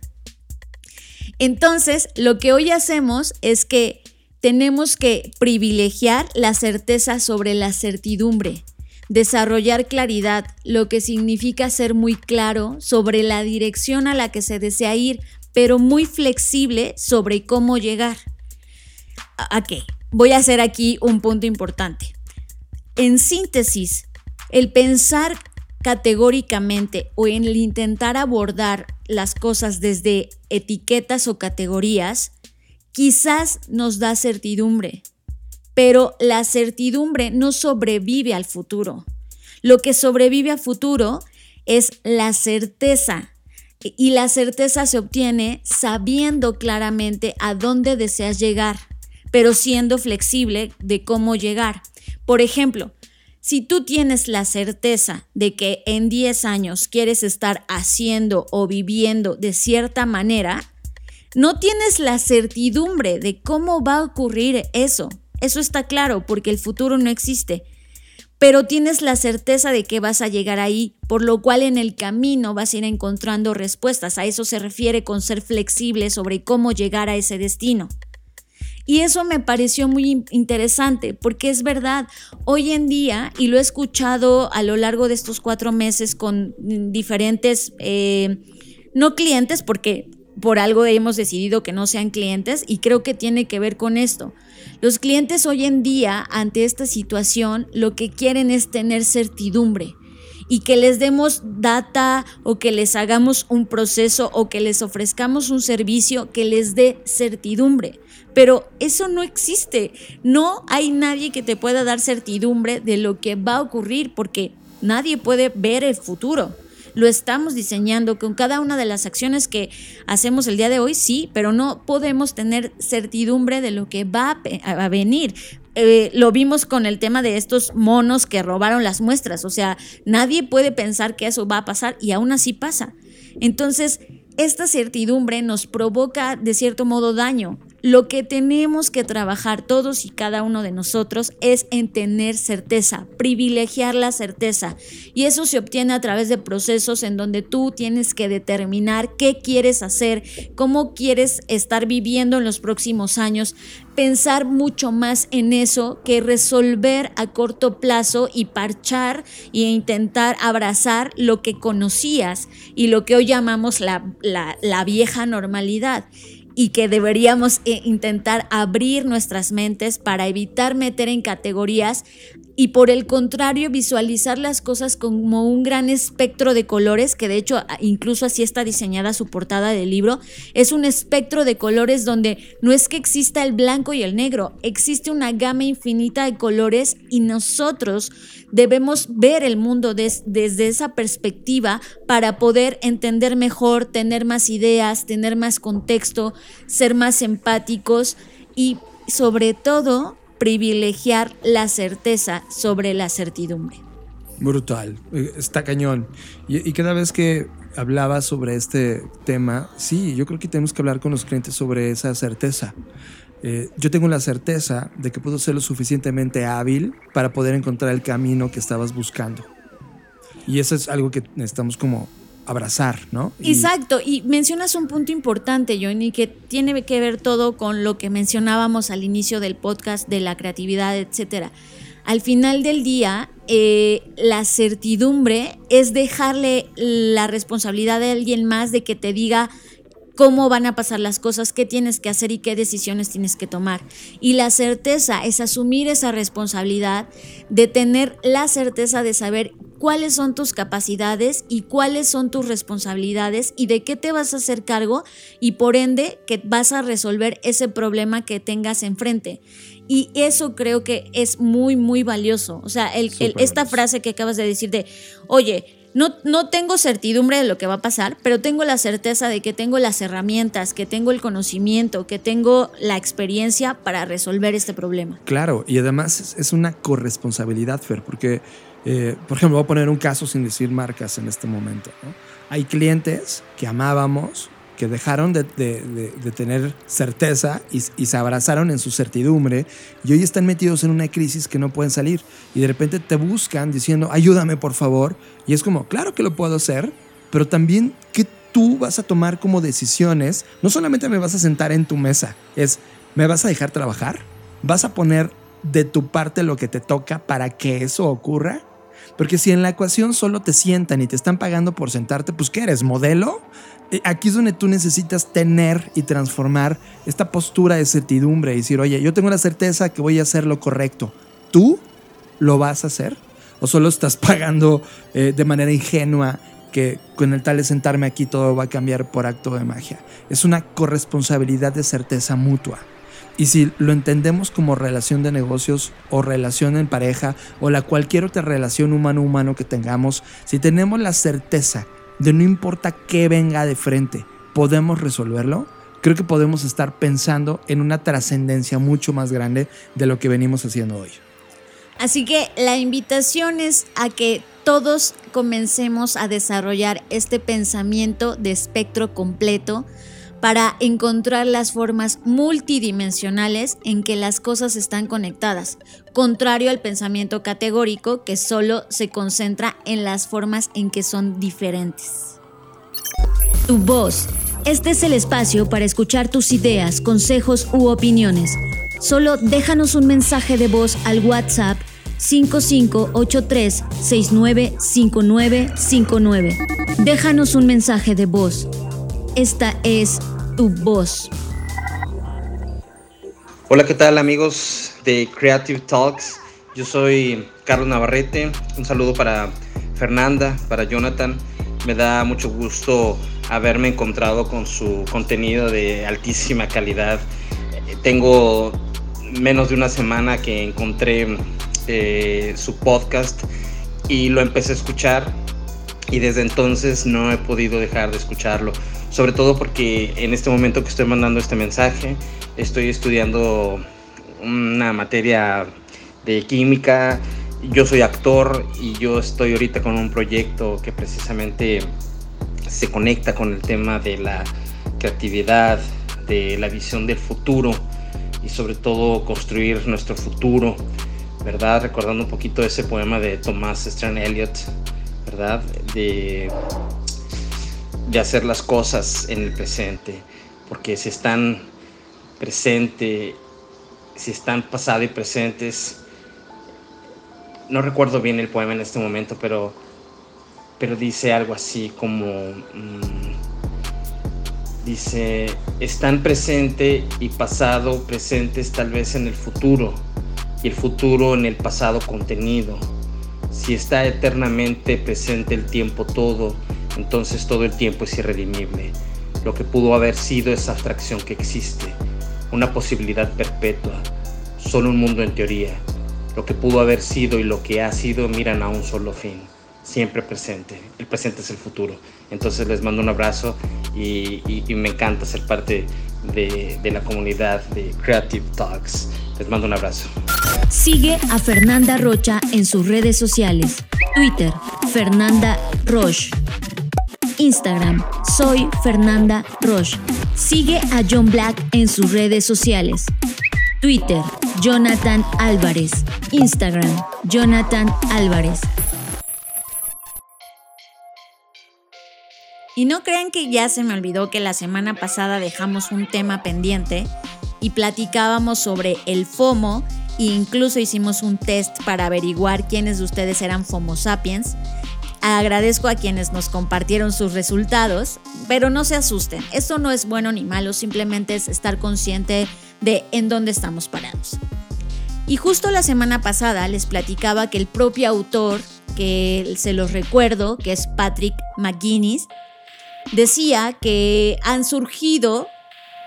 Entonces, lo que hoy hacemos es que tenemos que privilegiar la certeza sobre la certidumbre, desarrollar claridad, lo que significa ser muy claro sobre la dirección a la que se desea ir, pero muy flexible sobre cómo llegar. ¿A a qué? Voy a hacer aquí un punto importante. En síntesis, el pensar categóricamente o en el intentar abordar las cosas desde etiquetas o categorías, quizás nos da certidumbre, pero la certidumbre no sobrevive al futuro. Lo que sobrevive al futuro es la certeza. Y la certeza se obtiene sabiendo claramente a dónde deseas llegar, pero siendo flexible de cómo llegar. Por ejemplo, si tú tienes la certeza de que en 10 años quieres estar haciendo o viviendo de cierta manera, no tienes la certidumbre de cómo va a ocurrir eso. Eso está claro porque el futuro no existe. Pero tienes la certeza de que vas a llegar ahí, por lo cual en el camino vas a ir encontrando respuestas. A eso se refiere con ser flexible sobre cómo llegar a ese destino. Y eso me pareció muy in- interesante porque es verdad, hoy en día, y lo he escuchado a lo largo de estos cuatro meses con diferentes, eh, no clientes, porque por algo hemos decidido que no sean clientes y creo que tiene que ver con esto. Los clientes hoy en día, ante esta situación, lo que quieren es tener certidumbre y que les demos data o que les hagamos un proceso o que les ofrezcamos un servicio que les dé certidumbre. Pero eso no existe. No hay nadie que te pueda dar certidumbre de lo que va a ocurrir porque nadie puede ver el futuro. Lo estamos diseñando con cada una de las acciones que hacemos el día de hoy, sí, pero no podemos tener certidumbre de lo que va a, venir. Eh, lo vimos con el tema de estos monos que robaron las muestras. O sea, nadie puede pensar que eso va a pasar y aún así pasa. Entonces, esta certidumbre nos provoca de cierto modo daño. Lo que tenemos que trabajar todos y cada uno de nosotros es en tener certeza, privilegiar la certeza. Y eso se obtiene a través de procesos en donde tú tienes que determinar qué quieres hacer, cómo quieres estar viviendo en los próximos años, pensar mucho más en eso que resolver a corto plazo y parchar e intentar abrazar lo que conocías y lo que hoy llamamos la, la- la vieja normalidad y que deberíamos eh, intentar abrir nuestras mentes para evitar meter en categorías y por el contrario visualizar las cosas como un gran espectro de colores, que de hecho incluso así está diseñada su portada del libro, es un espectro de colores donde no es que exista el blanco y el negro, existe una gama infinita de colores y nosotros debemos ver el mundo des- desde esa perspectiva para poder entender mejor, tener más ideas, tener más contexto, ser más empáticos y sobre todo privilegiar la certeza sobre la certidumbre. Brutal, eh, está cañón. Y, cada vez que hablaba sobre este tema, sí, yo creo que tenemos que hablar con los clientes sobre esa certeza. Eh, yo tengo la certeza de que puedo ser lo suficientemente hábil para poder encontrar el camino que estabas buscando. Y eso es algo que necesitamos como abrazar, ¿no? Exacto, y mencionas un punto importante, Johnny, que tiene que ver todo con lo que mencionábamos al inicio del podcast de la creatividad, etcétera. Al final del día, eh, la certidumbre es dejarle la responsabilidad a alguien más de que te diga cómo van a pasar las cosas, qué tienes que hacer y qué decisiones tienes que tomar. Y la certeza es asumir esa responsabilidad de tener la certeza de saber cuáles son tus capacidades y cuáles son tus responsabilidades y de qué te vas a hacer cargo y por ende que vas a resolver ese problema que tengas enfrente. Y eso creo que es muy, muy valioso. O sea, el- el- esta frase que acabas de decir de, oye, no, no tengo certidumbre de lo que va a pasar, pero tengo la certeza de que tengo las herramientas, que tengo el conocimiento, que tengo la experiencia para resolver este problema. Claro, y además es una corresponsabilidad, Fer, porque, eh, por ejemplo, voy a poner un caso sin decir marcas en este momento. ¿no? Hay clientes que amábamos, que dejaron de, de- de- de tener certeza y, y se abrazaron en su certidumbre y hoy están metidos en una crisis que no pueden salir y de repente te buscan diciendo ayúdame por favor y es como claro que lo puedo hacer pero también que tú vas a tomar como decisiones no solamente me vas a sentar en tu mesa es me vas a dejar trabajar vas a poner de tu parte lo que te toca para que eso ocurra porque si en la ecuación solo te sientan y te están pagando por sentarte, pues ¿qué eres? ¿Modelo? Eh, Aquí es donde tú necesitas tener y transformar esta postura de certidumbre y decir, oye, yo tengo la certeza que voy a hacer lo correcto. ¿Tú lo vas a hacer? ¿O solo estás pagando eh, de manera ingenua que con el tal de sentarme aquí todo va a cambiar por acto de magia? Es una corresponsabilidad de certeza mutua. Y si lo entendemos como relación de negocios o relación en pareja o la cualquier otra relación humano-humano que tengamos, si tenemos la certeza de no importa qué venga de frente, podemos resolverlo, creo que podemos estar pensando en una trascendencia mucho más grande de lo que venimos haciendo hoy. Así que la invitación es a que todos comencemos a desarrollar este pensamiento de espectro completo para encontrar las formas multidimensionales en que las cosas están conectadas, contrario al pensamiento categórico que solo se concentra en las formas en que son diferentes. Tu voz. Este es el espacio para escuchar tus ideas, consejos u opiniones. Solo déjanos un mensaje de voz al WhatsApp 5583-695959. Déjanos un mensaje de voz. Esta es tu voz. Hola, ¿qué tal amigos de Creative Talks? Yo soy Carlos Navarrete. Un saludo para Fernanda, para Jonathan. Me da mucho gusto haberme encontrado con su contenido de altísima calidad. Tengo menos de una semana que encontré eh, su podcast y lo empecé a escuchar y desde entonces no he podido dejar de escucharlo. Sobre todo porque en este momento que estoy mandando este mensaje, estoy estudiando una materia de química. Yo soy actor y yo estoy ahorita con un proyecto que precisamente se conecta con el tema de la creatividad, de la visión del futuro y sobre todo construir nuestro futuro, ¿verdad? Recordando un poquito ese poema de Thomas Stern Eliot, ¿verdad? De, de hacer las cosas en el presente, porque si están presente, si están pasado y presentes, no recuerdo bien el poema en este momento, pero, pero dice algo así como, mm, dice, están presente y pasado presentes tal vez en el futuro, y el futuro en el pasado contenido. Si está eternamente presente el tiempo todo, entonces todo el tiempo es irredimible. Lo que pudo haber sido es abstracción que existe, una posibilidad perpetua, solo un mundo en teoría. Lo que pudo haber sido y lo que ha sido miran a un solo fin, siempre presente. El presente es el futuro. Entonces les mando un abrazo y, me encanta ser parte de, de la comunidad de Creative Talks. Les mando un abrazo. Sigue a Fernanda Rocha en sus redes sociales. Twitter, Fernanda Roche. Instagram, soy Fernanda Roche. Sigue a John Black en sus redes sociales. Twitter, Jonathan Álvarez. Instagram, Jonathan Álvarez. Y no crean que ya se me olvidó que la semana pasada dejamos un tema pendiente y platicábamos sobre el FOMO e incluso hicimos un test para averiguar quiénes de ustedes eran FOMO sapiens. Agradezco a quienes nos compartieron sus resultados, pero no se asusten, esto no es bueno ni malo, simplemente es estar consciente de en dónde estamos parados. Y justo la semana pasada les platicaba que el propio autor, que se los recuerdo, que es Patrick McGuinness, decía que han surgido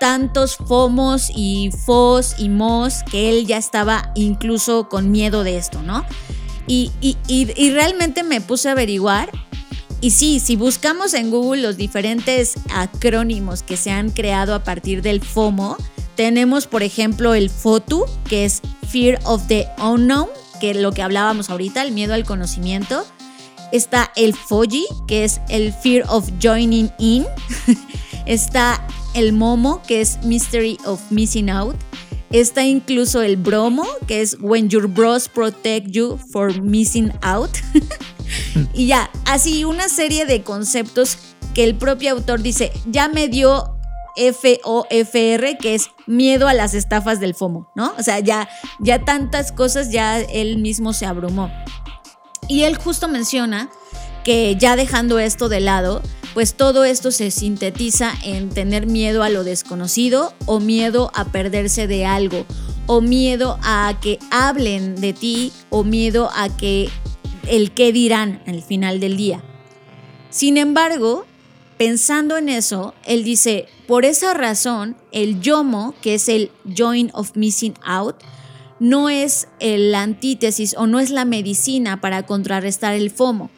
tantos FOMOS y FOS y MOS que él ya estaba incluso con miedo de esto, ¿no? Y, realmente me puse a averiguar. Y sí, si buscamos en Google los diferentes acrónimos que se han creado a partir del FOMO, tenemos por ejemplo el FOTU, que es Fear of the Unknown, que es lo que hablábamos ahorita, el miedo al conocimiento. Está el FOJI, que es el Fear of Joining In. Está el Momo, que es Mystery of Missing Out. Está incluso el Bromo, que es When Your Bros Protect You for Missing Out. y ya, así una serie de conceptos que el propio autor dice, ya me dio FOFR, que es miedo a las estafas del FOMO, ¿no? O sea, ya, ya tantas cosas, ya él mismo se abrumó. Y él justo menciona que ya dejando esto de lado, pues todo esto se sintetiza en tener miedo a lo desconocido o miedo a perderse de algo o miedo a que hablen de ti o miedo a que el qué dirán al final del día. Sin embargo, pensando en eso, él dice, por esa razón, el YOMO, que es el Join of Missing Out, no es el antítesis o no es la medicina para contrarrestar el FOMO.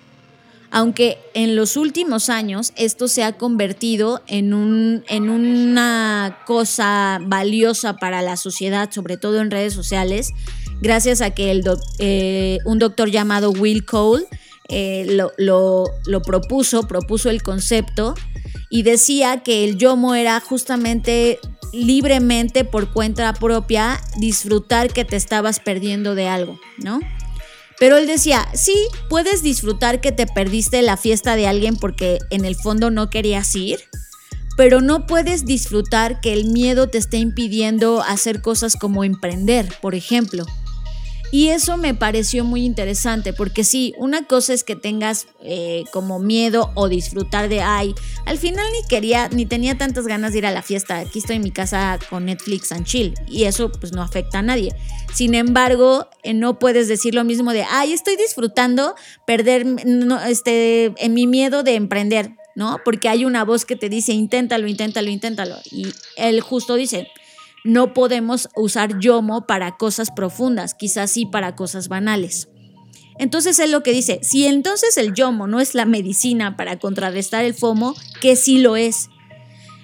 Aunque en los últimos años esto se ha convertido en, un, en una cosa valiosa para la sociedad, sobre todo en redes sociales, gracias a que el eh, un doctor llamado Will Cole eh, lo, lo, propuso, propuso el concepto y decía que el yomo era justamente libremente por cuenta propia disfrutar que te estabas perdiendo de algo, ¿no? Pero él decía, sí, puedes disfrutar que te perdiste la fiesta de alguien porque en el fondo no querías ir, pero no puedes disfrutar que el miedo te esté impidiendo hacer cosas como emprender, por ejemplo. Y eso me pareció muy interesante, porque sí, una cosa es que tengas eh, como miedo o disfrutar de, ay, al final ni quería, ni tenía tantas ganas de ir a la fiesta, aquí estoy en mi casa con Netflix and chill, y eso pues no afecta a nadie. Sin embargo, eh, no puedes decir lo mismo de, ay, estoy disfrutando perder este, en mi miedo de emprender, ¿no? Porque hay una voz que te dice, inténtalo, inténtalo, inténtalo. Y él justo dice, no podemos usar yomo para cosas profundas, quizás sí para cosas banales. Entonces él lo que dice, si entonces el yomo no es la medicina para contrarrestar el FOMO, que sí lo es.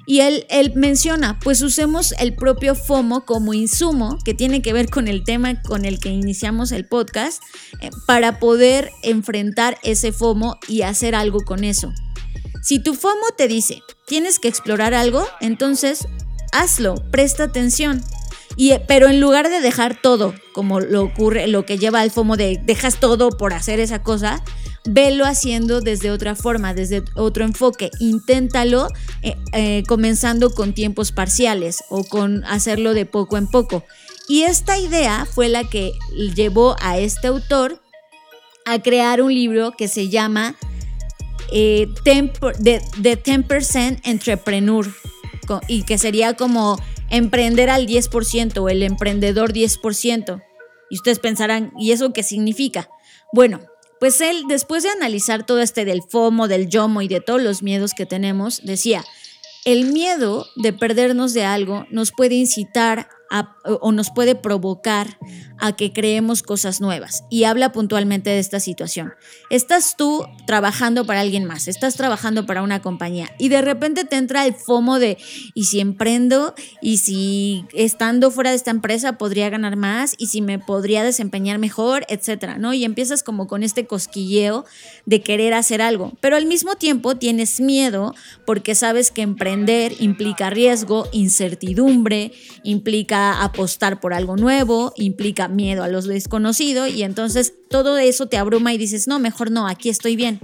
Y él, él, menciona, pues usemos el propio FOMO como insumo, que tiene que ver con el tema con el que iniciamos el podcast, eh, para poder enfrentar ese FOMO y hacer algo con eso. Si tu FOMO te dice, tienes que explorar algo, entonces hazlo, presta atención. Y, pero en lugar de dejar todo, como lo ocurre, lo que lleva al FOMO de dejas todo por hacer esa cosa, velo haciendo desde otra forma, desde otro enfoque. Inténtalo eh, eh, comenzando con tiempos parciales o con hacerlo de poco en poco. Y esta idea fue la que llevó a este autor a crear un libro que se llama eh, The, The 10% Entrepreneur y que sería como emprender al 10% o el emprendedor 10%. Y ustedes pensarán, ¿y eso qué significa? Bueno, pues él, después de analizar todo este del FOMO, del YOMO y de todos los miedos que tenemos, decía, el miedo de perdernos de algo nos puede incitar o nos puede provocar a que creemos cosas nuevas. Y habla puntualmente de esta situación. Estás tú trabajando para alguien más, estás trabajando para una compañía y de repente te entra el FOMO de, ¿y si emprendo? ¿Y si estando fuera de esta empresa podría ganar más? ¿Y si me podría desempeñar mejor? Etcétera, ¿no? Y empiezas como con este cosquilleo de querer hacer algo, pero al mismo tiempo tienes miedo porque sabes que emprender implica riesgo, incertidumbre, implica apostar por algo nuevo, implica miedo a lo desconocido y entonces todo eso te abruma y dices, no, mejor no, aquí estoy bien.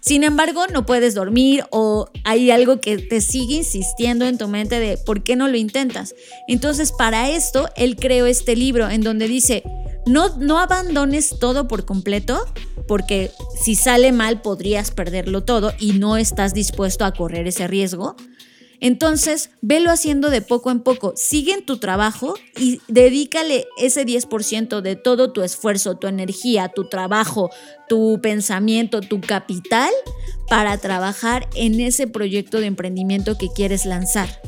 Sin embargo, no puedes dormir o hay algo que te sigue insistiendo en tu mente de por qué no lo intentas. Entonces, para esto, él creó este libro en donde dice, no, no abandones todo por completo, porque si sale mal podrías perderlo todo y no estás dispuesto a correr ese riesgo. Entonces, velo haciendo de poco en poco. Sigue en tu trabajo y dedícale ese 10% de todo tu esfuerzo, tu energía, tu trabajo, tu pensamiento, tu capital para trabajar en ese proyecto de emprendimiento que quieres lanzar.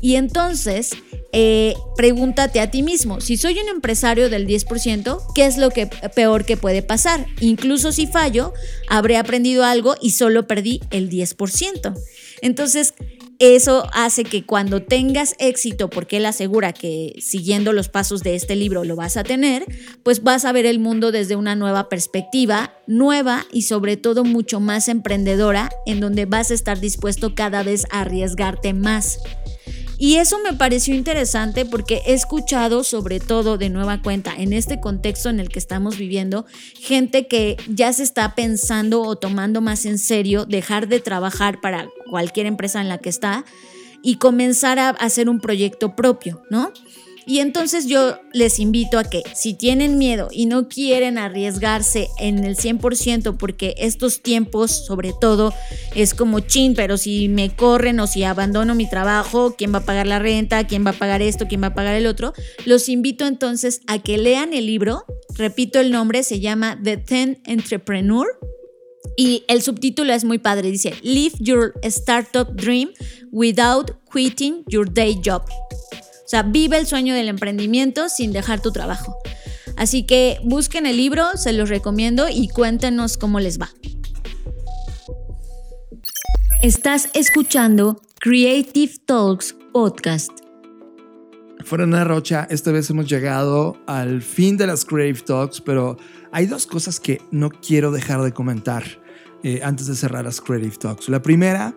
Y entonces, eh, pregúntate a ti mismo, si soy un empresario del 10%, ¿qué es lo que peor que puede pasar? Incluso si fallo, habré aprendido algo y solo perdí el 10%. Entonces, eso hace que cuando tengas éxito, porque él asegura que siguiendo los pasos de este libro lo vas a tener, pues vas a ver el mundo desde una nueva perspectiva, nueva y sobre todo mucho más emprendedora, en donde vas a estar dispuesto cada vez a arriesgarte más. Y eso me pareció interesante porque he escuchado, sobre todo de nueva cuenta, en este contexto en el que estamos viviendo, gente que ya se está pensando o tomando más en serio dejar de trabajar para cualquier empresa en la que está y comenzar a hacer un proyecto propio, ¿no? Y entonces yo les invito a que si tienen miedo y no quieren arriesgarse en el 100%, porque estos tiempos sobre todo es como chin, pero si me corren o si abandono mi trabajo, ¿quién va a pagar la renta? ¿Quién va a pagar esto? ¿Quién va a pagar el otro? Los invito entonces a que lean el libro. Repito el nombre, se llama The Ten Entrepreneur. Y el subtítulo es muy padre, dice, Live Your Startup Dream Without Quitting Your Day Job. O sea, vive el sueño del emprendimiento sin dejar tu trabajo. Así que busquen el libro, se los recomiendo y cuéntenos cómo les va. Estás escuchando Creative Talks Podcast. Fuera Rocha, esta vez hemos llegado al fin de las Creative Talks, pero hay dos cosas que no quiero dejar de comentar eh, antes de cerrar las Creative Talks. La primera,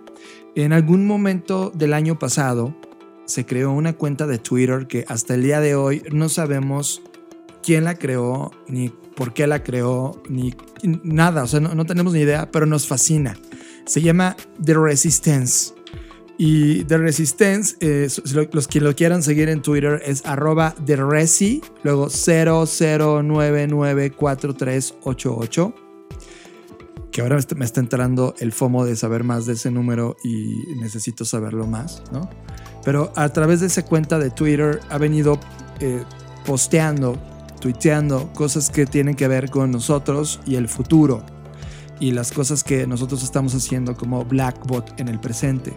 en algún momento del año pasado, se creó una cuenta de Twitter que hasta el día de hoy no sabemos quién la creó, ni por qué la creó, ni nada, o sea, no, tenemos ni idea, pero nos fascina. Se llama The Resistance. Y The Resistance, eh, los que lo quieran seguir en Twitter es arroba The luego 00994388. Que ahora me está entrando el FOMO de saber más de ese número y necesito saberlo más, ¿no? Pero a través de esa cuenta de Twitter ha venido eh, posteando, tuiteando cosas que tienen que ver con nosotros y el futuro y las cosas que nosotros estamos haciendo como Blackbot en el presente.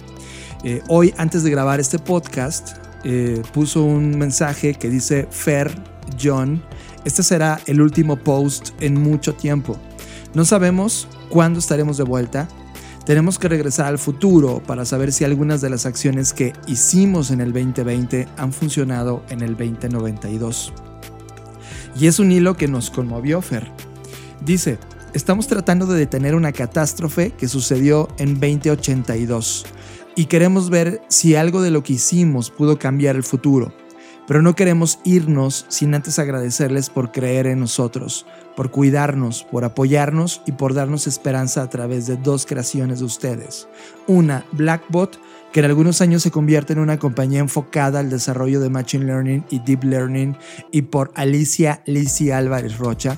Eh, hoy, antes de grabar este podcast, eh, puso un mensaje que dice Fer John, este será el último post en mucho tiempo. No sabemos cuándo estaremos de vuelta, tenemos que regresar al futuro para saber si algunas de las acciones que hicimos en el 2020 han funcionado en el 2092. Y es un hilo que nos conmovió Fer. Dice, estamos tratando de detener una catástrofe que sucedió en 2082 y queremos ver si algo de lo que hicimos pudo cambiar el futuro. Pero no queremos irnos sin antes agradecerles por creer en nosotros, por cuidarnos, por apoyarnos y por darnos esperanza a través de dos creaciones de ustedes. Una, Blackbot, que en algunos años se convierte en una compañía enfocada al desarrollo de Machine Learning y Deep Learning, y por Alicia Lizzie Álvarez Rocha,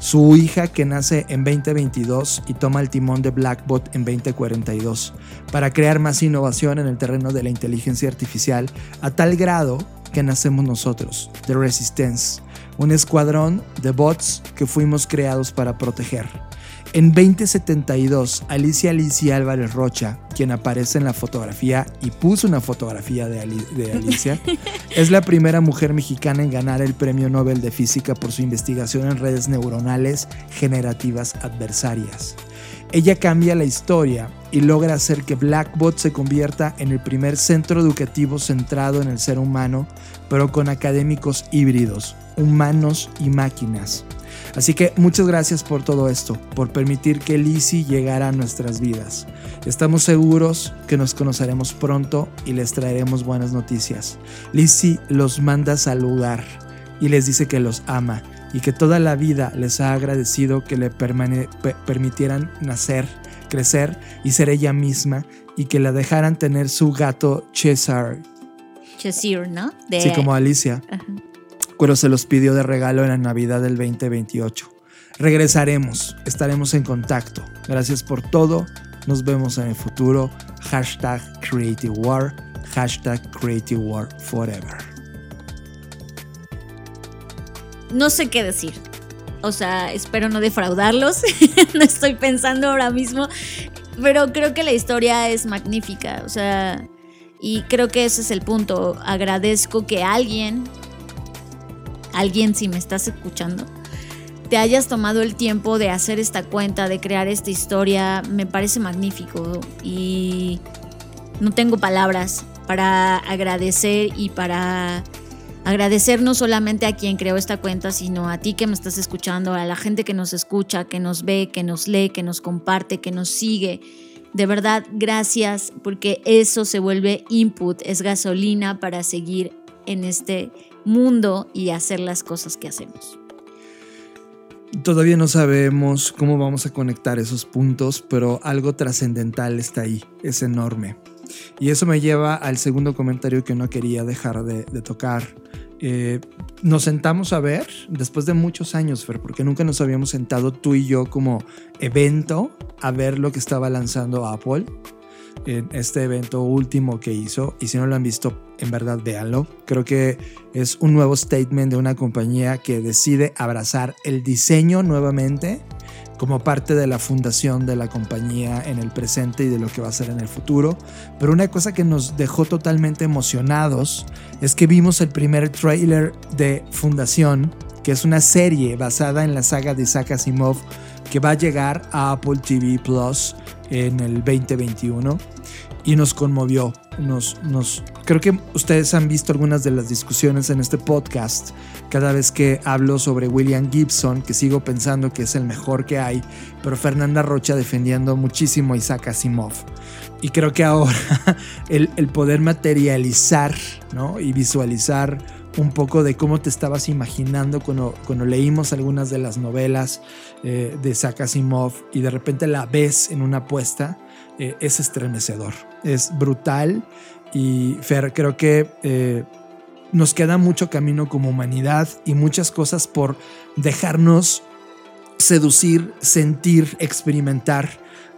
su hija que nace en 2022 y toma el timón de Blackbot en 2042, para crear más innovación en el terreno de la inteligencia artificial a tal grado que nacemos nosotros, The Resistance, un escuadrón de bots que fuimos creados para proteger. En 2072, Alicia Alicia Álvarez Rocha, quien aparece en la fotografía y puso una fotografía de, de Alicia, es la primera mujer mexicana en ganar el Premio Nobel de Física por su investigación en redes neuronales generativas adversarias. Ella cambia la historia y logra hacer que Blackbot se convierta en el primer centro educativo centrado en el ser humano, pero con académicos híbridos, humanos y máquinas. Así que muchas gracias por todo esto, por permitir que Lizzie llegara a nuestras vidas. Estamos seguros que nos conoceremos pronto y les traeremos buenas noticias. Lizzie los manda a saludar y les dice que los ama y que toda la vida les ha agradecido que le permitieran nacer, crecer y ser ella misma y que la dejaran tener su gato Cesar. Cesar, ¿no? Sí, como Alicia. Pero se los pidió de regalo en la Navidad del 2028. Regresaremos, estaremos en contacto. Gracias por todo. Nos vemos en el futuro. Hashtag Creative War. Hashtag Creative War Forever no sé qué decir. O sea, espero no defraudarlos. no estoy pensando ahora mismo. Pero creo que la historia es magnífica. O sea, y creo que ese es el punto. Agradezco que alguien, alguien si me estás escuchando, te hayas tomado el tiempo de hacer esta cuenta, de crear esta historia. Me parece magnífico. Y no tengo palabras para agradecer y para agradecer no solamente a quien creó esta cuenta, sino a ti que me estás escuchando, a la gente que nos escucha, que nos ve, que nos lee, que nos comparte, que nos sigue. De verdad, gracias porque eso se vuelve input, es gasolina para seguir en este mundo y hacer las cosas que hacemos. Todavía no sabemos cómo vamos a conectar esos puntos, pero algo trascendental está ahí, es enorme. Y eso me lleva al segundo comentario que no quería dejar de, tocar. Eh, nos sentamos a ver después de muchos años, Fer, porque nunca nos habíamos sentado tú y yo como evento a ver lo que estaba lanzando Apple en este evento último que hizo. Y si no lo han visto, en verdad véanlo. Creo que es un nuevo statement de una compañía que decide abrazar el diseño nuevamente como parte de la fundación de la compañía en el presente y de lo que va a ser en el futuro. Pero una cosa que nos dejó totalmente emocionados es que vimos el primer trailer de Fundación, que es una serie basada en la saga de Isaac Asimov que va a llegar a Apple TV Plus en el 2021 y nos conmovió. Nos, nos, creo que ustedes han visto algunas de las discusiones en este podcast cada vez que hablo sobre William Gibson, que sigo pensando que es el mejor que hay, pero Fernanda Rocha defendiendo muchísimo a Isaac Asimov. Y creo que ahora el, el poder materializar ¿no? y visualizar un poco de cómo te estabas imaginando cuando, cuando leímos algunas de las novelas eh, de Isaac Asimov y de repente la ves en una apuesta, eh, es estremecedor, es brutal y Fer, creo que eh, nos queda mucho camino como humanidad y muchas cosas por dejarnos seducir, sentir, experimentar.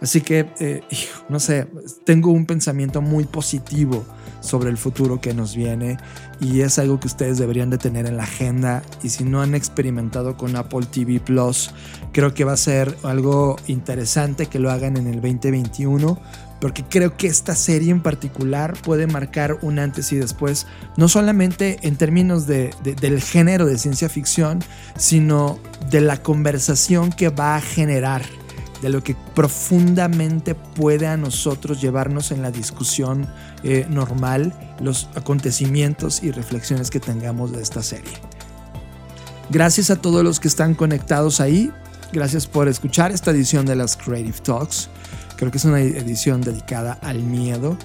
Así que, no sé, tengo un pensamiento muy positivo sobre el futuro que nos viene y es algo que ustedes deberían de tener en la agenda. Y si no han experimentado con Apple TV Plus, creo que va a ser algo interesante que lo hagan en el 2021 porque creo que esta serie en particular puede marcar un antes y después, no solamente en términos de, del género de ciencia ficción, sino de la conversación que va a generar de lo que profundamente puede a nosotros llevarnos en la discusión eh, normal, los acontecimientos y reflexiones que tengamos de esta serie. Gracias a todos los que están conectados ahí. Gracias por escuchar esta edición de las Creative Talks. Creo que es una edición dedicada al miedo.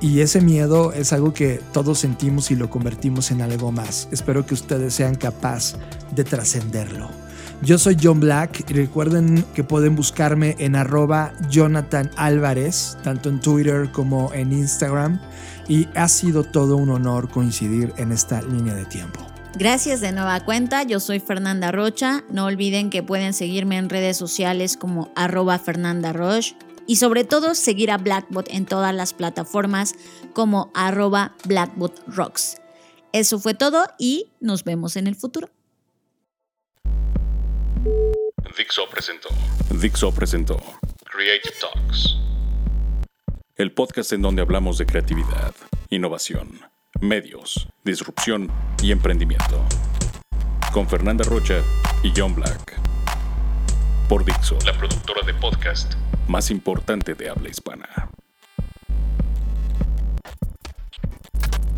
Y ese miedo es algo que todos sentimos y lo convertimos en algo más. Espero que ustedes sean capaces de trascenderlo. Yo soy John Black y recuerden que pueden buscarme en arroba Jonathan Álvarez, tanto en Twitter como en Instagram. Y ha sido todo un honor coincidir en esta línea de tiempo. Gracias de nueva cuenta, yo soy Fernanda Rocha. No olviden que pueden seguirme en redes sociales como arroba Fernanda Roche y sobre todo seguir a Blackbot en todas las plataformas como arroba Blackbot Rocks. Eso fue todo y nos vemos en el futuro. Dixo presentó. Dixo presentó. Creative Talks. El podcast en donde hablamos de creatividad, innovación, medios, disrupción y emprendimiento. Con Fernanda Rocha y John Black. Por Dixo, la productora de podcast más importante de habla hispana.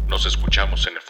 Nos escuchamos en el